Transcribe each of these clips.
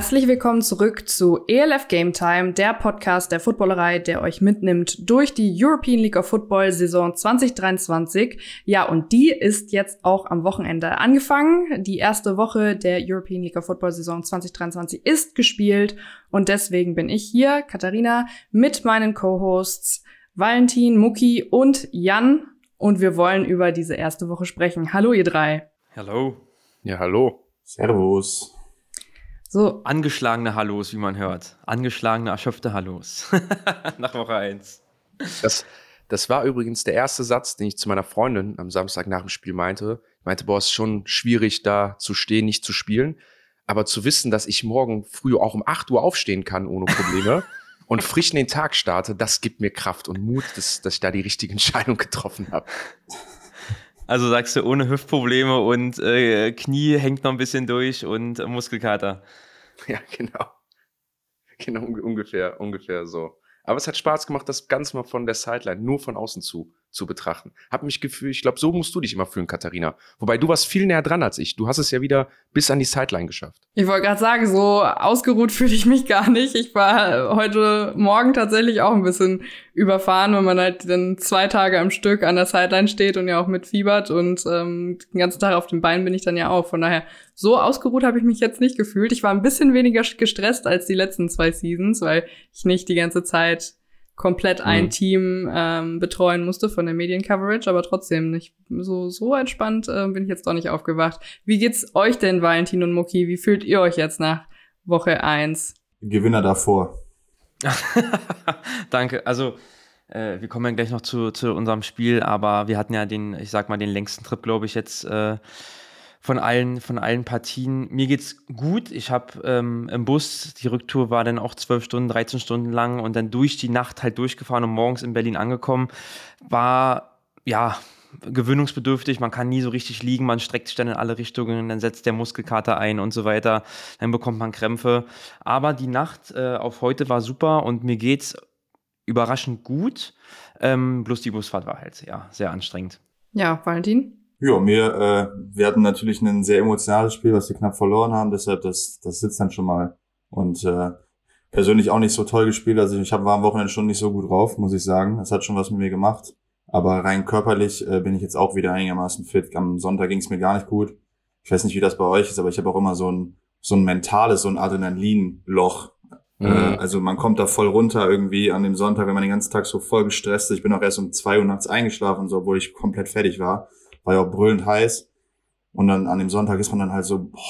Herzlich willkommen zurück zu ELF Game Time, der Podcast der Footballerei, der euch mitnimmt durch die European League of Football Saison 2023. Ja, und die ist jetzt auch am Wochenende angefangen. Die erste Woche der European League of Football Saison 2023 ist gespielt und deswegen bin ich hier, Katharina, mit meinen Co-Hosts Valentin, Muki und Jan und wir wollen über diese erste Woche sprechen. Hallo ihr drei. Hallo. Ja, hallo. Servus. So. Angeschlagene Hallos, wie man hört. Angeschlagene, erschöpfte Hallos. Nach Woche 1. Das, das war übrigens der erste Satz, den ich zu meiner Freundin am Samstag nach dem Spiel meinte. Ich meinte, boah, es ist schon schwierig, da zu stehen, nicht zu spielen. Aber zu wissen, dass ich morgen früh auch um 8 Uhr aufstehen kann, ohne Probleme, und frisch in den Tag starte, das gibt mir Kraft und Mut, dass, dass ich da die richtige Entscheidung getroffen habe. Also sagst du, ohne Hüftprobleme und äh, Knie hängt noch ein bisschen durch und äh, Muskelkater. Ja, genau. Genau, ungefähr, ungefähr so. Aber es hat Spaß gemacht, das Ganze mal von der Sideline, nur von außen zu zu betrachten. Hab mich gefühlt, ich glaube, so musst du dich immer fühlen, Katharina. Wobei du warst viel näher dran als ich. Du hast es ja wieder bis an die Sideline geschafft. Ich wollte gerade sagen, so ausgeruht fühle ich mich gar nicht. Ich war heute Morgen tatsächlich auch ein bisschen überfahren, wenn man halt dann zwei Tage am Stück an der Sideline steht und ja auch mitfiebert und ähm, den ganzen Tag auf dem Bein bin ich dann ja auch. Von daher, so ausgeruht habe ich mich jetzt nicht gefühlt. Ich war ein bisschen weniger gestresst als die letzten zwei Seasons, weil ich nicht die ganze Zeit komplett ein mhm. Team ähm, betreuen musste von der Mediencoverage, aber trotzdem nicht so so entspannt äh, bin ich jetzt doch nicht aufgewacht. Wie geht's euch denn, Valentin und Muki? Wie fühlt ihr euch jetzt nach Woche eins? Gewinner davor. Danke. Also äh, wir kommen ja gleich noch zu, zu unserem Spiel, aber wir hatten ja den, ich sag mal, den längsten Trip, glaube ich, jetzt äh, von allen, von allen Partien. Mir geht's gut. Ich habe ähm, im Bus, die Rücktour war dann auch zwölf Stunden, 13 Stunden lang und dann durch die Nacht halt durchgefahren und morgens in Berlin angekommen. War, ja, gewöhnungsbedürftig, man kann nie so richtig liegen, man streckt sich dann in alle Richtungen, dann setzt der Muskelkater ein und so weiter, dann bekommt man Krämpfe. Aber die Nacht äh, auf heute war super und mir geht's überraschend gut. Ähm, bloß die Busfahrt war halt ja sehr anstrengend. Ja, Valentin? Ja, mir, äh, wir hatten natürlich ein sehr emotionales Spiel, was wir knapp verloren haben, deshalb das, das sitzt dann schon mal. Und äh, persönlich auch nicht so toll gespielt. Also ich hab, war am Wochenende schon nicht so gut drauf, muss ich sagen. Es hat schon was mit mir gemacht. Aber rein körperlich äh, bin ich jetzt auch wieder einigermaßen fit. Am Sonntag ging es mir gar nicht gut. Ich weiß nicht, wie das bei euch ist, aber ich habe auch immer so ein, so ein mentales, so ein Adrenalinloch. Mhm. Äh, also man kommt da voll runter irgendwie an dem Sonntag, wenn man den ganzen Tag so voll gestresst ist. Ich bin auch erst um zwei Uhr nachts eingeschlafen, so, obwohl ich komplett fertig war war ja auch brüllend heiß. Und dann an dem Sonntag ist man dann halt so, boah,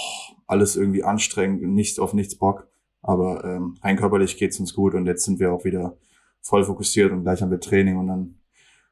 alles irgendwie anstrengend, nichts auf nichts Bock. Aber ähm, rein körperlich geht's uns gut und jetzt sind wir auch wieder voll fokussiert und gleich haben wir Training und dann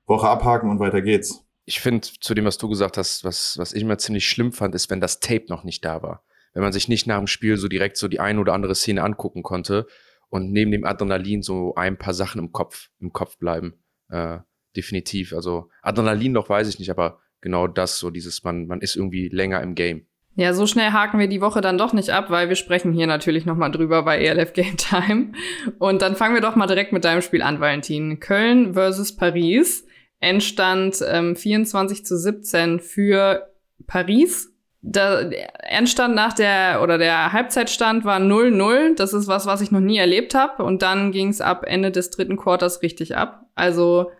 Woche abhaken und weiter geht's. Ich finde, zu dem, was du gesagt hast, was, was ich immer ziemlich schlimm fand, ist, wenn das Tape noch nicht da war. Wenn man sich nicht nach dem Spiel so direkt so die eine oder andere Szene angucken konnte und neben dem Adrenalin so ein paar Sachen im Kopf, im Kopf bleiben. Äh, definitiv. Also Adrenalin noch weiß ich nicht, aber genau das, so dieses, man, man ist irgendwie länger im Game. Ja, so schnell haken wir die Woche dann doch nicht ab, weil wir sprechen hier natürlich nochmal drüber bei ELF Game Time. Und dann fangen wir doch mal direkt mit deinem Spiel an, Valentin. Köln versus Paris. Endstand ähm, 24 zu 17 für Paris. Der Endstand nach der oder der Halbzeitstand war 0-0. Das ist was, was ich noch nie erlebt habe. Und dann ging es ab Ende des dritten Quarters richtig ab. Also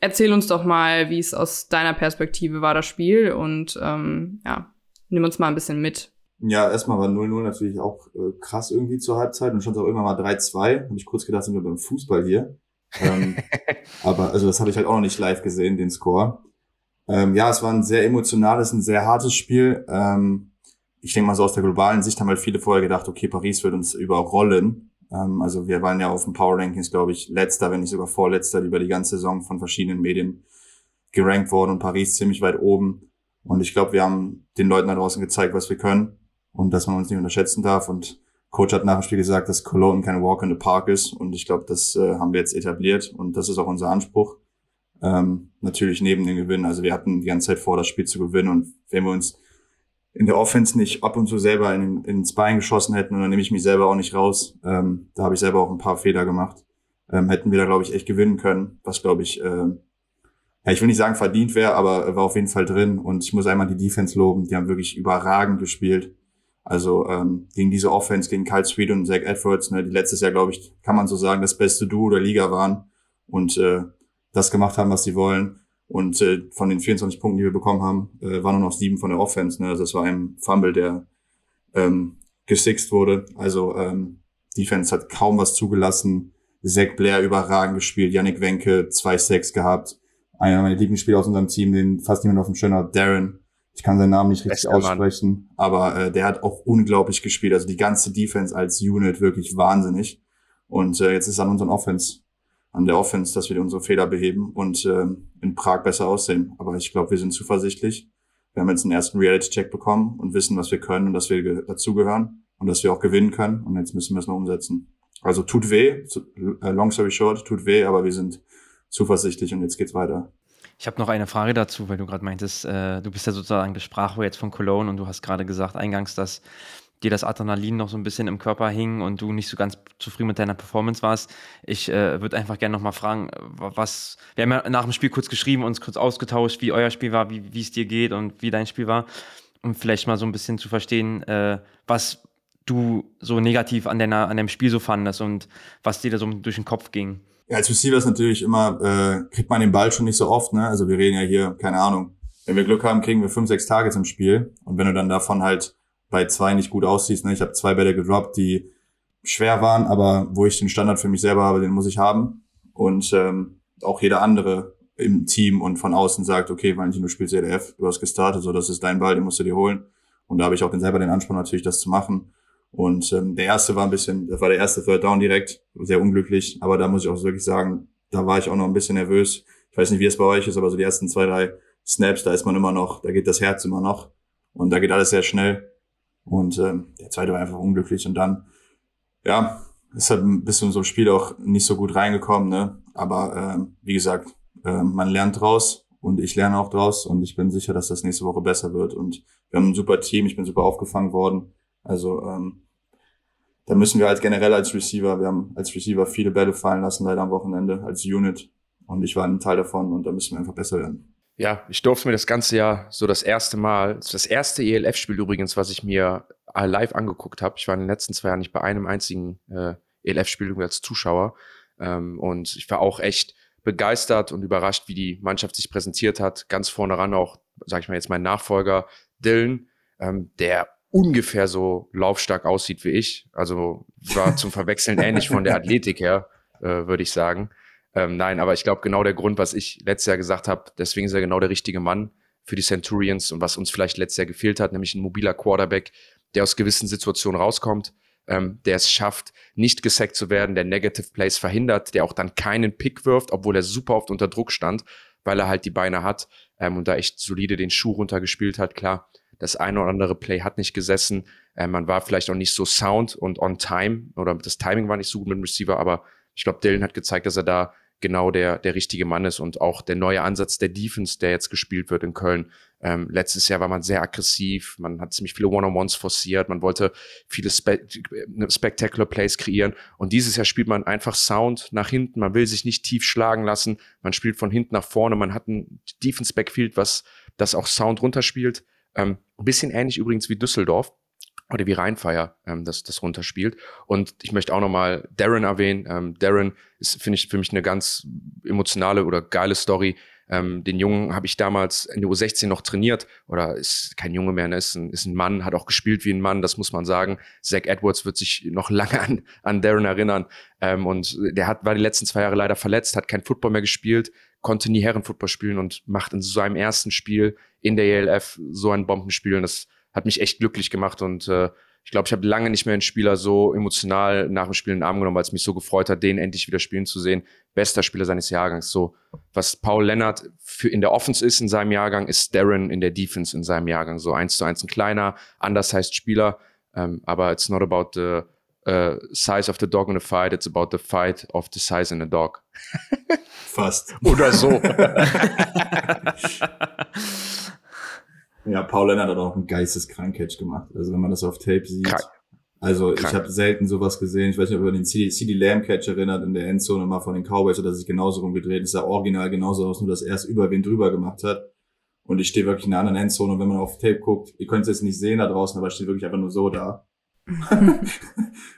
erzähl uns doch mal, wie es aus deiner Perspektive war, das Spiel und ähm, ja, nimm uns mal ein bisschen mit. Ja, erstmal war 0-0 natürlich auch äh, krass irgendwie zur Halbzeit und stand auch irgendwann mal 3-2. Habe ich kurz gedacht, sind wir beim Fußball hier. ähm, aber also das habe ich halt auch noch nicht live gesehen, den Score. Ähm, ja, es war ein sehr emotionales, ein sehr hartes Spiel. Ähm, ich denke mal so aus der globalen Sicht haben halt viele vorher gedacht, okay, Paris wird uns überrollen. Ähm, also wir waren ja auf dem Power Rankings, glaube ich, letzter, wenn nicht sogar vorletzter über die ganze Saison von verschiedenen Medien gerankt worden und Paris ziemlich weit oben. Und ich glaube, wir haben den Leuten da draußen gezeigt, was wir können und dass man uns nicht unterschätzen darf. Und Coach hat nach dem Spiel gesagt, dass Cologne kein Walk in the Park ist. Und ich glaube, das äh, haben wir jetzt etabliert und das ist auch unser Anspruch. Ähm, natürlich neben dem Gewinn. Also wir hatten die ganze Zeit vor, das Spiel zu gewinnen. Und wenn wir uns in der Offense nicht ab und zu selber in, ins Bein geschossen hätten und dann nehme ich mich selber auch nicht raus. Ähm, da habe ich selber auch ein paar Fehler gemacht. Ähm, hätten wir da, glaube ich, echt gewinnen können, was, glaube ich, äh, ja, ich will nicht sagen verdient wäre, aber war auf jeden Fall drin. Und ich muss einmal die Defense loben, die haben wirklich überragend gespielt. Also ähm, gegen diese Offense, gegen Kyle Sweet und Zach Edwards, ne, die letztes Jahr, glaube ich, kann man so sagen, das beste Duo der Liga waren und äh, das gemacht haben, was sie wollen. Und äh, von den 24 Punkten, die wir bekommen haben, äh, waren nur noch sieben von der Offense. Ne? Also das war ein Fumble, der ähm, gesixt wurde. Also ähm, Defense hat kaum was zugelassen. Zach Blair überragend gespielt, Yannick Wenke 2-6 gehabt. Einer meiner Lieblingsspieler aus unserem Team, den fast niemand auf dem Schirm hat, Darren. Ich kann seinen Namen nicht richtig Bester aussprechen, Mann. aber äh, der hat auch unglaublich gespielt. Also die ganze Defense als Unit wirklich wahnsinnig. Und äh, jetzt ist an unseren Offense, an der Offense, dass wir unsere Fehler beheben und äh, in Prag besser aussehen. Aber ich glaube, wir sind zuversichtlich. Wir haben jetzt einen ersten Reality-Check bekommen und wissen, was wir können und dass wir dazugehören und dass wir auch gewinnen können. Und jetzt müssen wir es noch umsetzen. Also tut weh, äh, long story short, tut weh, aber wir sind zuversichtlich und jetzt geht's weiter. Ich habe noch eine Frage dazu, weil du gerade meintest, äh, du bist ja sozusagen das Sprachrohr jetzt von Cologne und du hast gerade gesagt eingangs, dass dir das Adrenalin noch so ein bisschen im Körper hing und du nicht so ganz zufrieden mit deiner Performance warst. Ich äh, würde einfach gerne nochmal fragen, was, wir haben ja nach dem Spiel kurz geschrieben, uns kurz ausgetauscht, wie euer Spiel war, wie es dir geht und wie dein Spiel war. Um vielleicht mal so ein bisschen zu verstehen, äh, was du so negativ an, deiner, an deinem Spiel so fandest und was dir da so durch den Kopf ging. Ja, als Receiver ist natürlich immer, äh, kriegt man den Ball schon nicht so oft, ne? Also wir reden ja hier, keine Ahnung, wenn wir Glück haben, kriegen wir fünf, sechs Targets im Spiel. Und wenn du dann davon halt bei zwei nicht gut aussiehst, ne? Ich habe zwei Bälle gedroppt, die schwer waren, aber wo ich den Standard für mich selber habe, den muss ich haben. Und ähm, auch jeder andere im Team und von außen sagt, okay, Valentin, du spielst EDF, du hast gestartet, so das ist dein Ball, den musst du dir holen. Und da habe ich auch den selber den Anspruch natürlich, das zu machen. Und ähm, der erste war ein bisschen, das war der erste Third Down direkt, sehr unglücklich. Aber da muss ich auch wirklich sagen, da war ich auch noch ein bisschen nervös. Ich weiß nicht, wie es bei euch ist, aber so die ersten zwei, drei Snaps, da ist man immer noch, da geht das Herz immer noch. Und da geht alles sehr schnell. Und ähm, der zweite war einfach unglücklich. Und dann, ja, ist halt ein bisschen so ein Spiel auch nicht so gut reingekommen, ne? Aber ähm, wie gesagt, äh, man lernt draus und ich lerne auch draus und ich bin sicher, dass das nächste Woche besser wird. Und wir haben ein super Team, ich bin super aufgefangen worden. Also ähm, da müssen wir halt generell als Receiver, wir haben als Receiver viele Bälle fallen lassen, leider am Wochenende als Unit. Und ich war ein Teil davon und da müssen wir einfach besser werden. Ja, ich durfte mir das ganze Jahr so das erste Mal, das erste ELF-Spiel übrigens, was ich mir live angeguckt habe. Ich war in den letzten zwei Jahren nicht bei einem einzigen äh, ELF-Spiel als Zuschauer. Ähm, und ich war auch echt begeistert und überrascht, wie die Mannschaft sich präsentiert hat. Ganz vorne ran auch, sag ich mal jetzt mein Nachfolger Dylan, ähm, der ungefähr so laufstark aussieht wie ich. Also war zum Verwechseln ähnlich von der Athletik her, äh, würde ich sagen. Ähm, nein, aber ich glaube genau der Grund, was ich letztes Jahr gesagt habe, deswegen ist er genau der richtige Mann für die Centurions und was uns vielleicht letztes Jahr gefehlt hat, nämlich ein mobiler Quarterback, der aus gewissen Situationen rauskommt, ähm, der es schafft, nicht gesackt zu werden, der Negative Plays verhindert, der auch dann keinen Pick wirft, obwohl er super oft unter Druck stand, weil er halt die Beine hat ähm, und da echt solide den Schuh runtergespielt hat, klar das eine oder andere Play hat nicht gesessen. Äh, man war vielleicht auch nicht so sound und on time oder das Timing war nicht so gut mit dem Receiver, aber ich glaube, Dylan hat gezeigt, dass er da genau der, der richtige Mann ist und auch der neue Ansatz der Defense, der jetzt gespielt wird in Köln. Ähm, letztes Jahr war man sehr aggressiv, man hat ziemlich viele One-on-Ones forciert, man wollte viele Spe Spectacular Plays kreieren und dieses Jahr spielt man einfach Sound nach hinten, man will sich nicht tief schlagen lassen, man spielt von hinten nach vorne, man hat ein Defense-Backfield, was das auch Sound runterspielt ähm, bisschen ähnlich übrigens wie Düsseldorf oder wie Rheinfeier ähm, das, das runterspielt. Und ich möchte auch nochmal Darren erwähnen. Ähm, Darren ist, finde ich, für mich eine ganz emotionale oder geile Story. Ähm, den Jungen habe ich damals in der U16 noch trainiert oder ist kein Junge mehr, ne? ist, ein, ist ein Mann, hat auch gespielt wie ein Mann, das muss man sagen. Zach Edwards wird sich noch lange an, an Darren erinnern. Ähm, und der hat, war die letzten zwei Jahre leider verletzt, hat kein Football mehr gespielt, konnte nie Herrenfootball spielen und macht in seinem ersten Spiel in der ELF so ein Bombenspiel. Und das hat mich echt glücklich gemacht. Und äh, ich glaube, ich habe lange nicht mehr einen Spieler so emotional nach dem Spiel in den Arm genommen, weil es mich so gefreut hat, den endlich wieder spielen zu sehen. Bester Spieler seines Jahrgangs. So, was Paul Lennart für in der Offense ist in seinem Jahrgang, ist Darren in der Defense in seinem Jahrgang. So eins zu eins ein kleiner, anders heißt Spieler. Ähm, aber it's not about the uh, size of the dog in a fight, it's about the fight of the size in a dog. Fast. Oder so. ja, Paul Lennart hat auch einen geisteskrank Catch gemacht. Also wenn man das auf Tape sieht. Krank. Also Krank. ich habe selten sowas gesehen. Ich weiß nicht, ob ihr den CD, CD Lamb Catch erinnert in der Endzone mal von den Cowboys, oder sich genauso rumgedreht ist. Er original genauso aus, nur dass er es über wen drüber gemacht hat. und ich stehe wirklich in der anderen Endzone und wenn man auf Tape guckt, ihr könnt es jetzt nicht sehen da draußen, aber ich stehe wirklich einfach nur so da.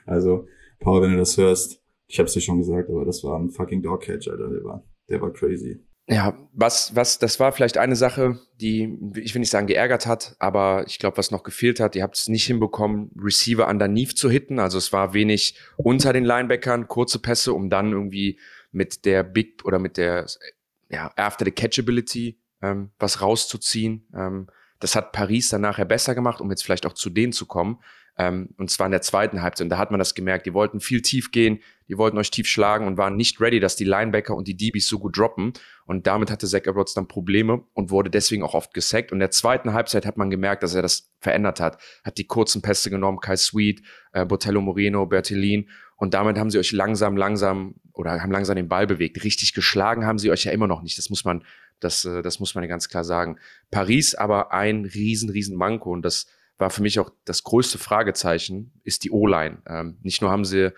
also, Paul, wenn du das hörst, ich hab's dir schon gesagt, aber das war ein fucking Dogcatch, Alter, der war, der war crazy. Ja, was, was, das war vielleicht eine Sache, die, ich will nicht sagen geärgert hat, aber ich glaube, was noch gefehlt hat, ihr habt es nicht hinbekommen, Receiver underneath zu hitten. Also es war wenig unter den Linebackern, kurze Pässe, um dann irgendwie mit der Big oder mit der, ja, after the Catchability ähm, was rauszuziehen. Ähm, das hat Paris dann nachher besser gemacht, um jetzt vielleicht auch zu denen zu kommen. Ähm, und zwar in der zweiten Halbzeit. Und da hat man das gemerkt. Die wollten viel tief gehen, die wollten euch tief schlagen und waren nicht ready, dass die Linebacker und die DBs so gut droppen. Und damit hatte Zach Edwards dann Probleme und wurde deswegen auch oft gesackt. Und in der zweiten Halbzeit hat man gemerkt, dass er das verändert hat. Hat die kurzen Pässe genommen, Kai Sweet, äh, Botello Moreno, Bertellin. Und damit haben sie euch langsam, langsam oder haben langsam den Ball bewegt. Richtig geschlagen haben sie euch ja immer noch nicht. Das muss man, das, äh, das muss man ganz klar sagen. Paris aber ein riesen, riesen Manko und das war für mich auch das größte Fragezeichen, ist die O-Line. Ähm, nicht nur haben sie,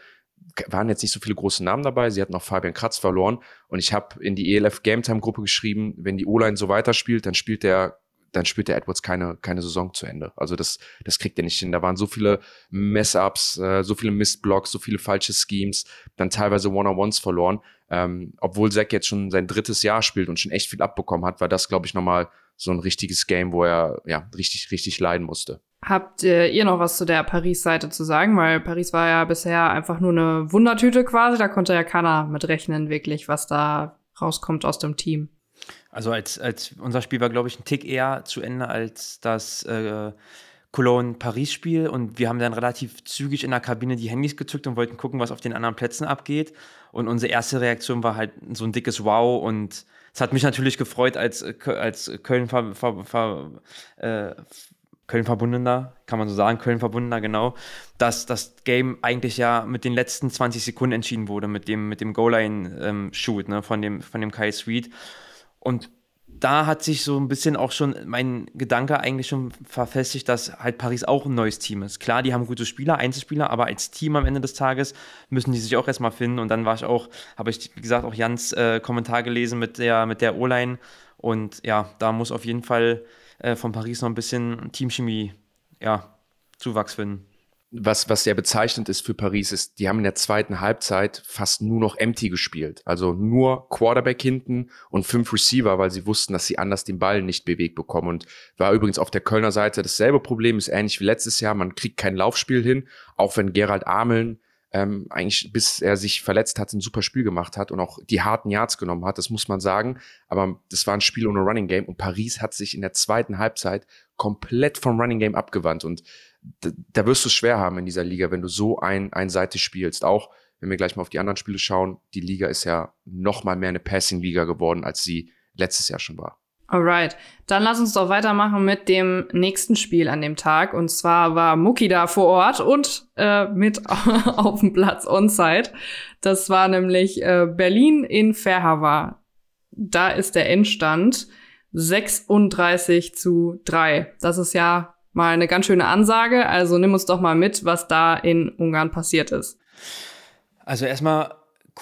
waren jetzt nicht so viele große Namen dabei, sie hatten auch Fabian Kratz verloren und ich habe in die ELF Game Time Gruppe geschrieben, wenn die O-Line so weiterspielt, dann spielt der dann spielt der Edwards keine, keine Saison zu Ende. Also das, das kriegt er nicht hin. Da waren so viele Mess-Ups, äh, so viele Mistblocks, so viele falsche Schemes, dann teilweise One-on-Ones verloren. Ähm, obwohl Zack jetzt schon sein drittes Jahr spielt und schon echt viel abbekommen hat, war das, glaube ich, nochmal so ein richtiges Game, wo er ja richtig, richtig leiden musste. Habt ihr noch was zu der Paris-Seite zu sagen? Weil Paris war ja bisher einfach nur eine Wundertüte quasi. Da konnte ja keiner mit rechnen, wirklich, was da rauskommt aus dem Team. Also als, als unser Spiel war, glaube ich, ein Tick eher zu Ende als das äh, Cologne-Paris-Spiel. Und wir haben dann relativ zügig in der Kabine die Handys gezückt und wollten gucken, was auf den anderen Plätzen abgeht. Und unsere erste Reaktion war halt so ein dickes Wow und es hat mich natürlich gefreut als, als Köln, ver, ver, ver, äh, Köln verbundener, kann man so sagen, Köln verbundener, genau, dass das Game eigentlich ja mit den letzten 20 Sekunden entschieden wurde, mit dem, mit dem Goal-Line-Shoot ähm, ne, von, dem, von dem Kai Sweet. Und da hat sich so ein bisschen auch schon mein Gedanke eigentlich schon verfestigt, dass halt Paris auch ein neues Team ist. Klar, die haben gute Spieler, Einzelspieler, aber als Team am Ende des Tages müssen die sich auch erstmal finden. Und dann war ich auch, habe ich, wie gesagt, auch Jans äh, Kommentar gelesen mit der, mit der O-Line. Und ja, da muss auf jeden Fall äh, von Paris noch ein bisschen Teamchemie, ja, Zuwachs finden was, was sehr bezeichnend ist für Paris, ist, die haben in der zweiten Halbzeit fast nur noch empty gespielt. Also nur Quarterback hinten und fünf Receiver, weil sie wussten, dass sie anders den Ball nicht bewegt bekommen. Und war übrigens auf der Kölner Seite dasselbe Problem, ist ähnlich wie letztes Jahr. Man kriegt kein Laufspiel hin, auch wenn Gerald Ameln ähm, eigentlich bis er sich verletzt hat, ein super Spiel gemacht hat und auch die harten Yards genommen hat, das muss man sagen. Aber das war ein Spiel ohne Running Game und Paris hat sich in der zweiten Halbzeit komplett vom Running Game abgewandt und da, wirst du es schwer haben in dieser Liga, wenn du so ein, einseitig spielst. Auch wenn wir gleich mal auf die anderen Spiele schauen, die Liga ist ja noch mal mehr eine Passing-Liga geworden, als sie letztes Jahr schon war. Alright, dann lass uns doch weitermachen mit dem nächsten Spiel an dem Tag. Und zwar war Muki da vor Ort und äh, mit auf dem Platz on-site. Das war nämlich äh, Berlin in Verhava. Da ist der Endstand 36 zu 3. Das ist ja mal eine ganz schöne Ansage. Also nimm uns doch mal mit, was da in Ungarn passiert ist. Also erstmal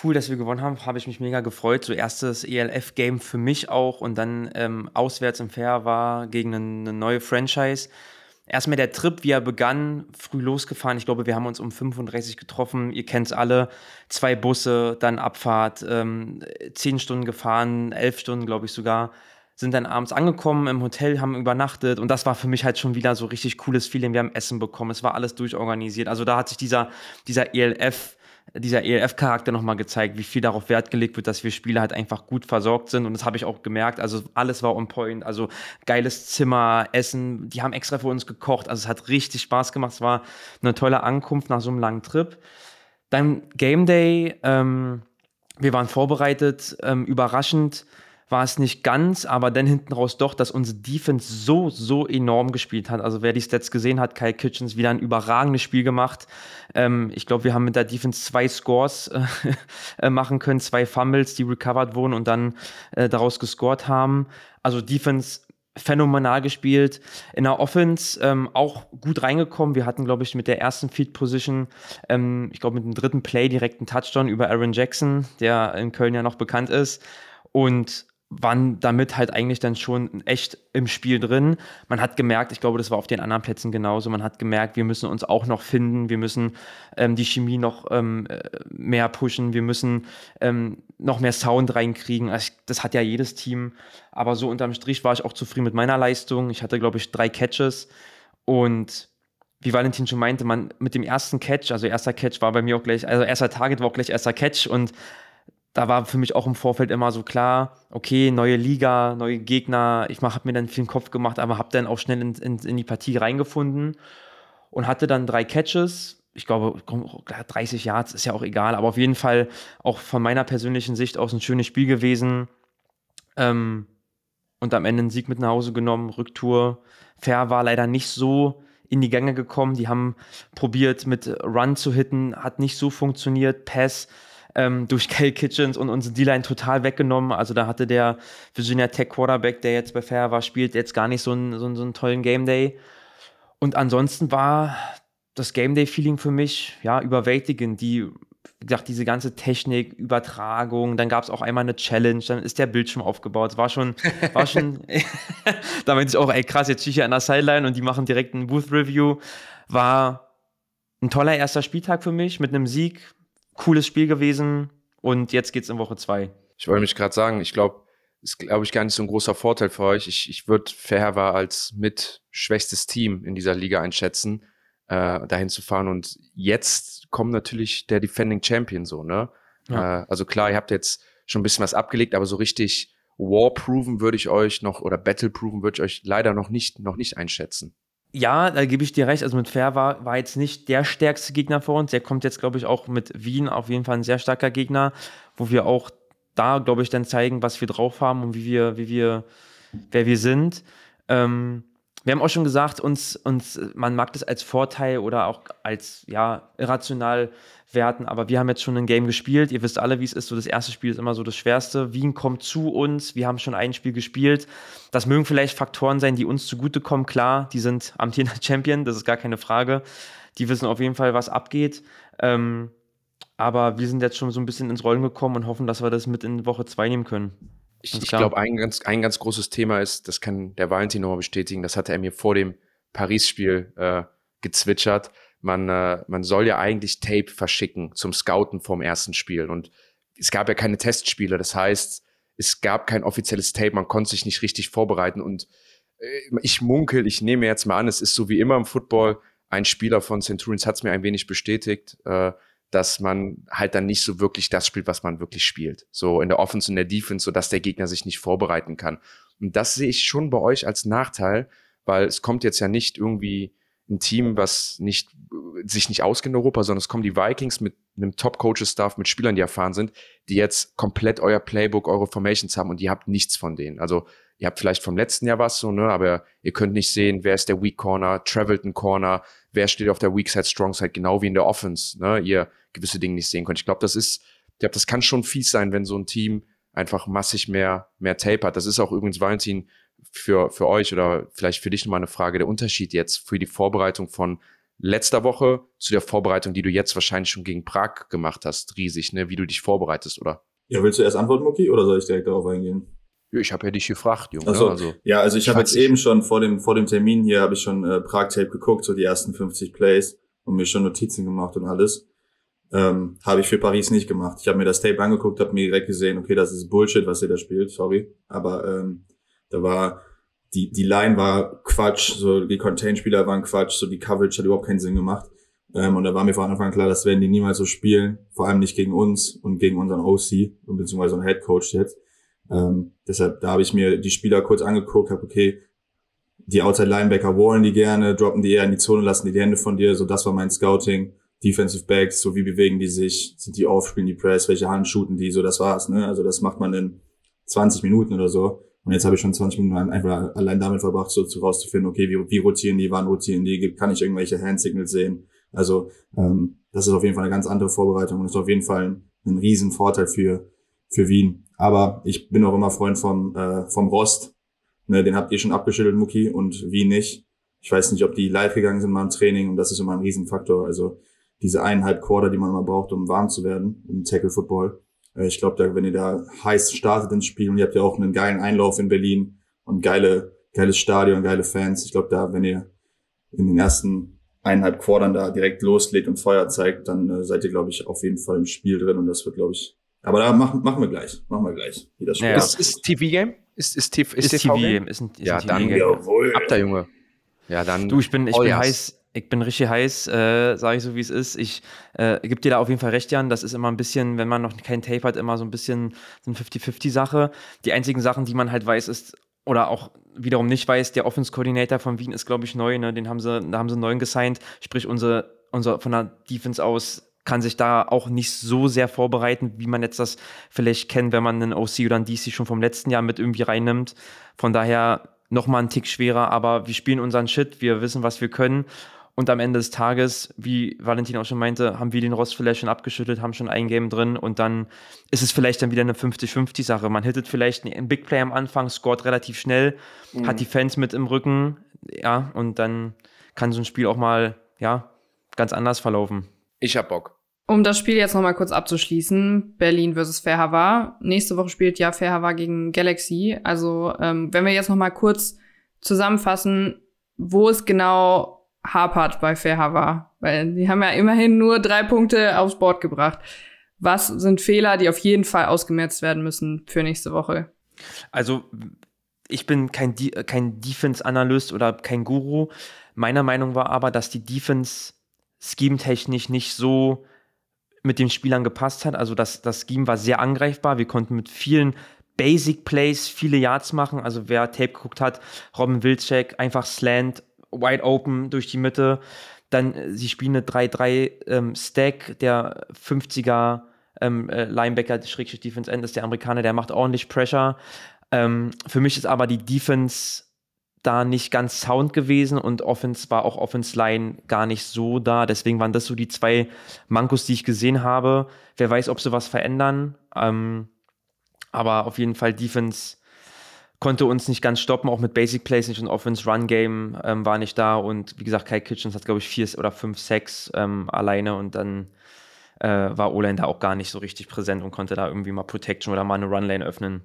cool, dass wir gewonnen haben, habe ich mich mega gefreut. So erstes ELF-Game für mich auch und dann ähm, auswärts im Fair war gegen eine, eine neue Franchise. Erstmal der Trip, wie er begann, früh losgefahren. Ich glaube, wir haben uns um 35 getroffen. Ihr kennt es alle. Zwei Busse, dann Abfahrt, ähm, zehn Stunden gefahren, elf Stunden, glaube ich sogar sind dann abends angekommen im Hotel, haben übernachtet und das war für mich halt schon wieder so richtig cooles Feeling. Wir haben Essen bekommen, es war alles durchorganisiert. Also da hat sich dieser, dieser ELF, dieser ELF-Charakter nochmal gezeigt, wie viel darauf Wert gelegt wird, dass wir Spieler halt einfach gut versorgt sind. Und das habe ich auch gemerkt. Also alles war on point. Also geiles Zimmer, Essen. Die haben extra für uns gekocht. Also es hat richtig Spaß gemacht. Es war eine tolle Ankunft nach so einem langen Trip. Dann Game Day. Ähm, wir waren vorbereitet. Ähm, überraschend war es nicht ganz, aber dann hinten raus doch, dass unsere Defense so, so enorm gespielt hat. Also wer die Stats gesehen hat, Kyle Kitchens wieder ein überragendes Spiel gemacht. Ähm, ich glaube, wir haben mit der Defense zwei Scores äh, äh, machen können, zwei Fumbles, die recovered wurden und dann äh, daraus gescored haben. Also Defense phänomenal gespielt. In der Offense ähm, auch gut reingekommen. Wir hatten, glaube ich, mit der ersten Feed Position, ähm, ich glaube, mit dem dritten Play direkt einen Touchdown über Aaron Jackson, der in Köln ja noch bekannt ist. Und waren damit halt eigentlich dann schon echt im Spiel drin. Man hat gemerkt, ich glaube, das war auf den anderen Plätzen genauso, man hat gemerkt, wir müssen uns auch noch finden, wir müssen ähm, die Chemie noch ähm, äh, mehr pushen, wir müssen ähm, noch mehr Sound reinkriegen. Also das hat ja jedes Team, aber so unterm Strich war ich auch zufrieden mit meiner Leistung. Ich hatte, glaube ich, drei Catches und wie Valentin schon meinte, man mit dem ersten Catch, also erster Catch war bei mir auch gleich, also erster Target war auch gleich erster Catch und da war für mich auch im Vorfeld immer so klar, okay, neue Liga, neue Gegner. Ich habe mir dann viel Kopf gemacht, aber habe dann auch schnell in, in, in, die Partie reingefunden und hatte dann drei Catches. Ich glaube, 30 Yards ist ja auch egal, aber auf jeden Fall auch von meiner persönlichen Sicht aus ein schönes Spiel gewesen. Ähm, und am Ende einen Sieg mit nach Hause genommen, Rücktour. Fair war leider nicht so in die Gänge gekommen. Die haben probiert, mit Run zu hitten, hat nicht so funktioniert. Pass ähm, durch Kyle Kitchens und unsere D-Line total weggenommen. Also da hatte der Virginia Tech Quarterback, der jetzt bei Fair war, spielt jetzt gar nicht so einen, so einen, so einen tollen Game Day. Und ansonsten war das Game Day-Feeling für mich ja überwältigend. Die, wie gesagt, diese ganze Technik, Übertragung, dann gab es auch einmal eine Challenge, dann ist der Bildschirm aufgebaut. Es war schon, war schon, da meinte ich auch, ey krass, jetzt stehe ich hier an der Sideline und die machen direkt ein Booth-Review. War ein toller erster Spieltag für mich mit einem Sieg, cooles Spiel gewesen und jetzt geht's in Woche zwei. Ich wollte mich gerade sagen, ich glaube, ist, glaube ich, gar nicht so ein großer Vorteil für euch. Ich, ich würde Fairhaver als mit schwächstes Team in dieser Liga einschätzen, äh, dahin zu fahren. Und jetzt kommt natürlich der Defending Champion so, ne? Ja. Äh, also klar, ihr habt jetzt schon ein bisschen was abgelegt, aber so richtig War-proven würde ich euch noch oder Battle-proven würde ich euch leider noch nicht, noch nicht einschätzen. Ja, da gebe ich dir recht. Also mit Fair war, war jetzt nicht der stärkste Gegner für uns. Der kommt jetzt, glaube ich, auch mit Wien auf jeden Fall ein sehr starker Gegner, wo wir auch da, glaube ich, dann zeigen, was wir drauf haben und wie wir, wie wir, wer wir sind. Ähm, wir haben auch schon gesagt, uns, uns, man mag das als Vorteil oder auch als ja, irrational werten, aber wir haben jetzt schon ein Game gespielt. Ihr wisst alle, wie es ist. So das erste Spiel ist immer so das Schwerste. Wien kommt zu uns. Wir haben schon ein Spiel gespielt. Das mögen vielleicht Faktoren sein, die uns zugutekommen. Klar, die sind amtierender Champion, das ist gar keine Frage. Die wissen auf jeden Fall, was abgeht. Ähm, aber wir sind jetzt schon so ein bisschen ins Rollen gekommen und hoffen, dass wir das mit in Woche zwei nehmen können. Ich, ich glaube, ein ganz, ein ganz großes Thema ist, das kann der Valentin nochmal bestätigen, das hatte er mir vor dem Paris-Spiel äh, gezwitschert. Man, äh, man soll ja eigentlich Tape verschicken zum Scouten vom ersten Spiel. Und es gab ja keine Testspiele. Das heißt, es gab kein offizielles Tape, man konnte sich nicht richtig vorbereiten. Und äh, ich munkel, ich nehme jetzt mal an, es ist so wie immer im Football. Ein Spieler von Centurions hat es mir ein wenig bestätigt. Äh, dass man halt dann nicht so wirklich das spielt, was man wirklich spielt. So in der Offense und der Defense, so dass der Gegner sich nicht vorbereiten kann. Und das sehe ich schon bei euch als Nachteil, weil es kommt jetzt ja nicht irgendwie ein Team, was nicht, sich nicht auskennt in Europa, sondern es kommen die Vikings mit einem Top-Coaches-Staff, mit Spielern, die erfahren sind, die jetzt komplett euer Playbook, eure Formations haben und ihr habt nichts von denen. Also ihr habt vielleicht vom letzten Jahr was so, ne, aber ihr könnt nicht sehen, wer ist der Weak Corner, Travelton Corner, wer steht auf der Weak Side, Strong Side, genau wie in der Offense, ne, ihr gewisse Dinge nicht sehen könnt. Ich glaube, das ist, ich glaube, das kann schon fies sein, wenn so ein Team einfach massig mehr, mehr Tape hat. Das ist auch übrigens, Valentin, für, für euch oder vielleicht für dich nochmal eine Frage, der Unterschied jetzt für die Vorbereitung von letzter Woche zu der Vorbereitung, die du jetzt wahrscheinlich schon gegen Prag gemacht hast, riesig, ne, wie du dich vorbereitest, oder? Ja, willst du erst antworten, Muki, oder soll ich direkt darauf eingehen? Ich habe ja dich gefragt, Junge. Also, also ja, also ich habe jetzt eben schon vor dem vor dem Termin hier habe ich schon äh, Prag-Tape geguckt, so die ersten 50 Plays und mir schon Notizen gemacht und alles. Ähm, habe ich für Paris nicht gemacht. Ich habe mir das Tape angeguckt, habe mir direkt gesehen, okay, das ist Bullshit, was ihr da spielt, sorry. Aber ähm, da war die die Line war Quatsch, so die Contain-Spieler waren Quatsch, so die Coverage hat überhaupt keinen Sinn gemacht. Ähm, und da war mir von Anfang an klar, das werden die niemals so spielen, vor allem nicht gegen uns und gegen unseren OC beziehungsweise unseren Head Coach jetzt. Ähm, deshalb, da habe ich mir die Spieler kurz angeguckt, habe, okay, die Outside Linebacker wollen die gerne, droppen die eher in die Zone, lassen die, die Hände von dir. So, das war mein Scouting. Defensive Backs, so wie bewegen die sich, sind die off, spielen die Press, welche Hand shooten die, so das war's. Ne? Also das macht man in 20 Minuten oder so. Und jetzt habe ich schon 20 Minuten einfach allein damit verbracht, so zu rauszufinden, okay, wie, wie rotieren die, wann rotieren die, kann ich irgendwelche Hand-Signals sehen. Also ähm, das ist auf jeden Fall eine ganz andere Vorbereitung und ist auf jeden Fall ein, ein riesen Vorteil für, für Wien. Aber ich bin auch immer Freund vom, äh, vom Rost. Ne, den habt ihr schon abgeschüttelt, Muki, und wie nicht. Ich weiß nicht, ob die live gegangen sind mal im Training und das ist immer ein Riesenfaktor. Also diese eineinhalb Quarter, die man immer braucht, um warm zu werden im Tackle Football. Äh, ich glaube, da, wenn ihr da heiß startet ins Spiel und ihr habt ja auch einen geilen Einlauf in Berlin und geile, geiles Stadion, geile Fans. Ich glaube, da, wenn ihr in den ersten eineinhalb Quartern da direkt loslegt und Feuer zeigt, dann äh, seid ihr, glaube ich, auf jeden Fall im Spiel drin und das wird, glaube ich, aber da machen, machen wir gleich. Machen wir gleich. Wie das Spiel ja, ist, ist TV-Game? Ist, ist, ist, ist TV-Game? Ist ein, ist ja, ein dann, jawohl. Ab da, Junge. Ja, dann. Du, ich bin, ich bin heiß. Ich bin richtig heiß, äh, sage ich so, wie es ist. Ich äh, gebe dir da auf jeden Fall recht, Jan. Das ist immer ein bisschen, wenn man noch kein Tape hat, immer so ein bisschen so eine 50-50-Sache. Die einzigen Sachen, die man halt weiß, ist, oder auch wiederum nicht weiß, der Offense-Coordinator von Wien ist, glaube ich, neu. Ne? Den haben sie, da haben sie einen neuen gesigned. Sprich, unsere, unser von der Defense aus kann sich da auch nicht so sehr vorbereiten, wie man jetzt das vielleicht kennt, wenn man einen OC oder einen DC schon vom letzten Jahr mit irgendwie reinnimmt. Von daher nochmal ein Tick schwerer, aber wir spielen unseren Shit, wir wissen, was wir können. Und am Ende des Tages, wie Valentin auch schon meinte, haben wir den Rost vielleicht schon abgeschüttelt, haben schon ein Game drin und dann ist es vielleicht dann wieder eine 50-50-Sache. Man hittet vielleicht einen Big Play am Anfang, scoret relativ schnell, mhm. hat die Fans mit im Rücken, ja, und dann kann so ein Spiel auch mal, ja, ganz anders verlaufen. Ich hab Bock. Um das Spiel jetzt nochmal kurz abzuschließen, Berlin versus Fairhava. Nächste Woche spielt ja Fairhava gegen Galaxy. Also ähm, wenn wir jetzt nochmal kurz zusammenfassen, wo es genau hapert bei Fairhava. Weil die haben ja immerhin nur drei Punkte aufs Board gebracht. Was sind Fehler, die auf jeden Fall ausgemerzt werden müssen für nächste Woche? Also ich bin kein, kein Defense-Analyst oder kein Guru. Meiner Meinung war aber, dass die Defense scheme-technisch nicht so mit den Spielern gepasst hat. Also das, das Scheme war sehr angreifbar. Wir konnten mit vielen Basic Plays viele Yards machen. Also wer Tape geguckt hat, Robin Wilczek, einfach Slant, wide open durch die Mitte. Dann, äh, sie spielen eine 3-3 ähm, der 50er ähm, äh, Linebacker, Schrägstrich Defense End ist der Amerikaner, der macht ordentlich Pressure. Ähm, für mich ist aber die Defense da nicht ganz sound gewesen und Offense war auch Offense Line gar nicht so da. Deswegen waren das so die zwei Mankos, die ich gesehen habe. Wer weiß, ob sie was verändern. Ähm, aber auf jeden Fall Defense konnte uns nicht ganz stoppen, auch mit Basic Plays nicht und Offense Run Game ähm, war nicht da und wie gesagt, Kai Kitchens hat glaube ich vier oder fünf Sacks ähm, alleine und dann äh, war Olein da auch gar nicht so richtig präsent und konnte da irgendwie mal Protection oder mal eine Run Lane öffnen.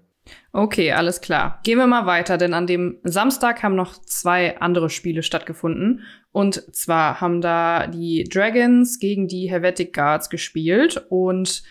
Okay, alles klar. Gehen wir mal weiter, denn an dem Samstag haben noch zwei andere Spiele stattgefunden. Und zwar haben da die Dragons gegen die Helvetic Guards gespielt und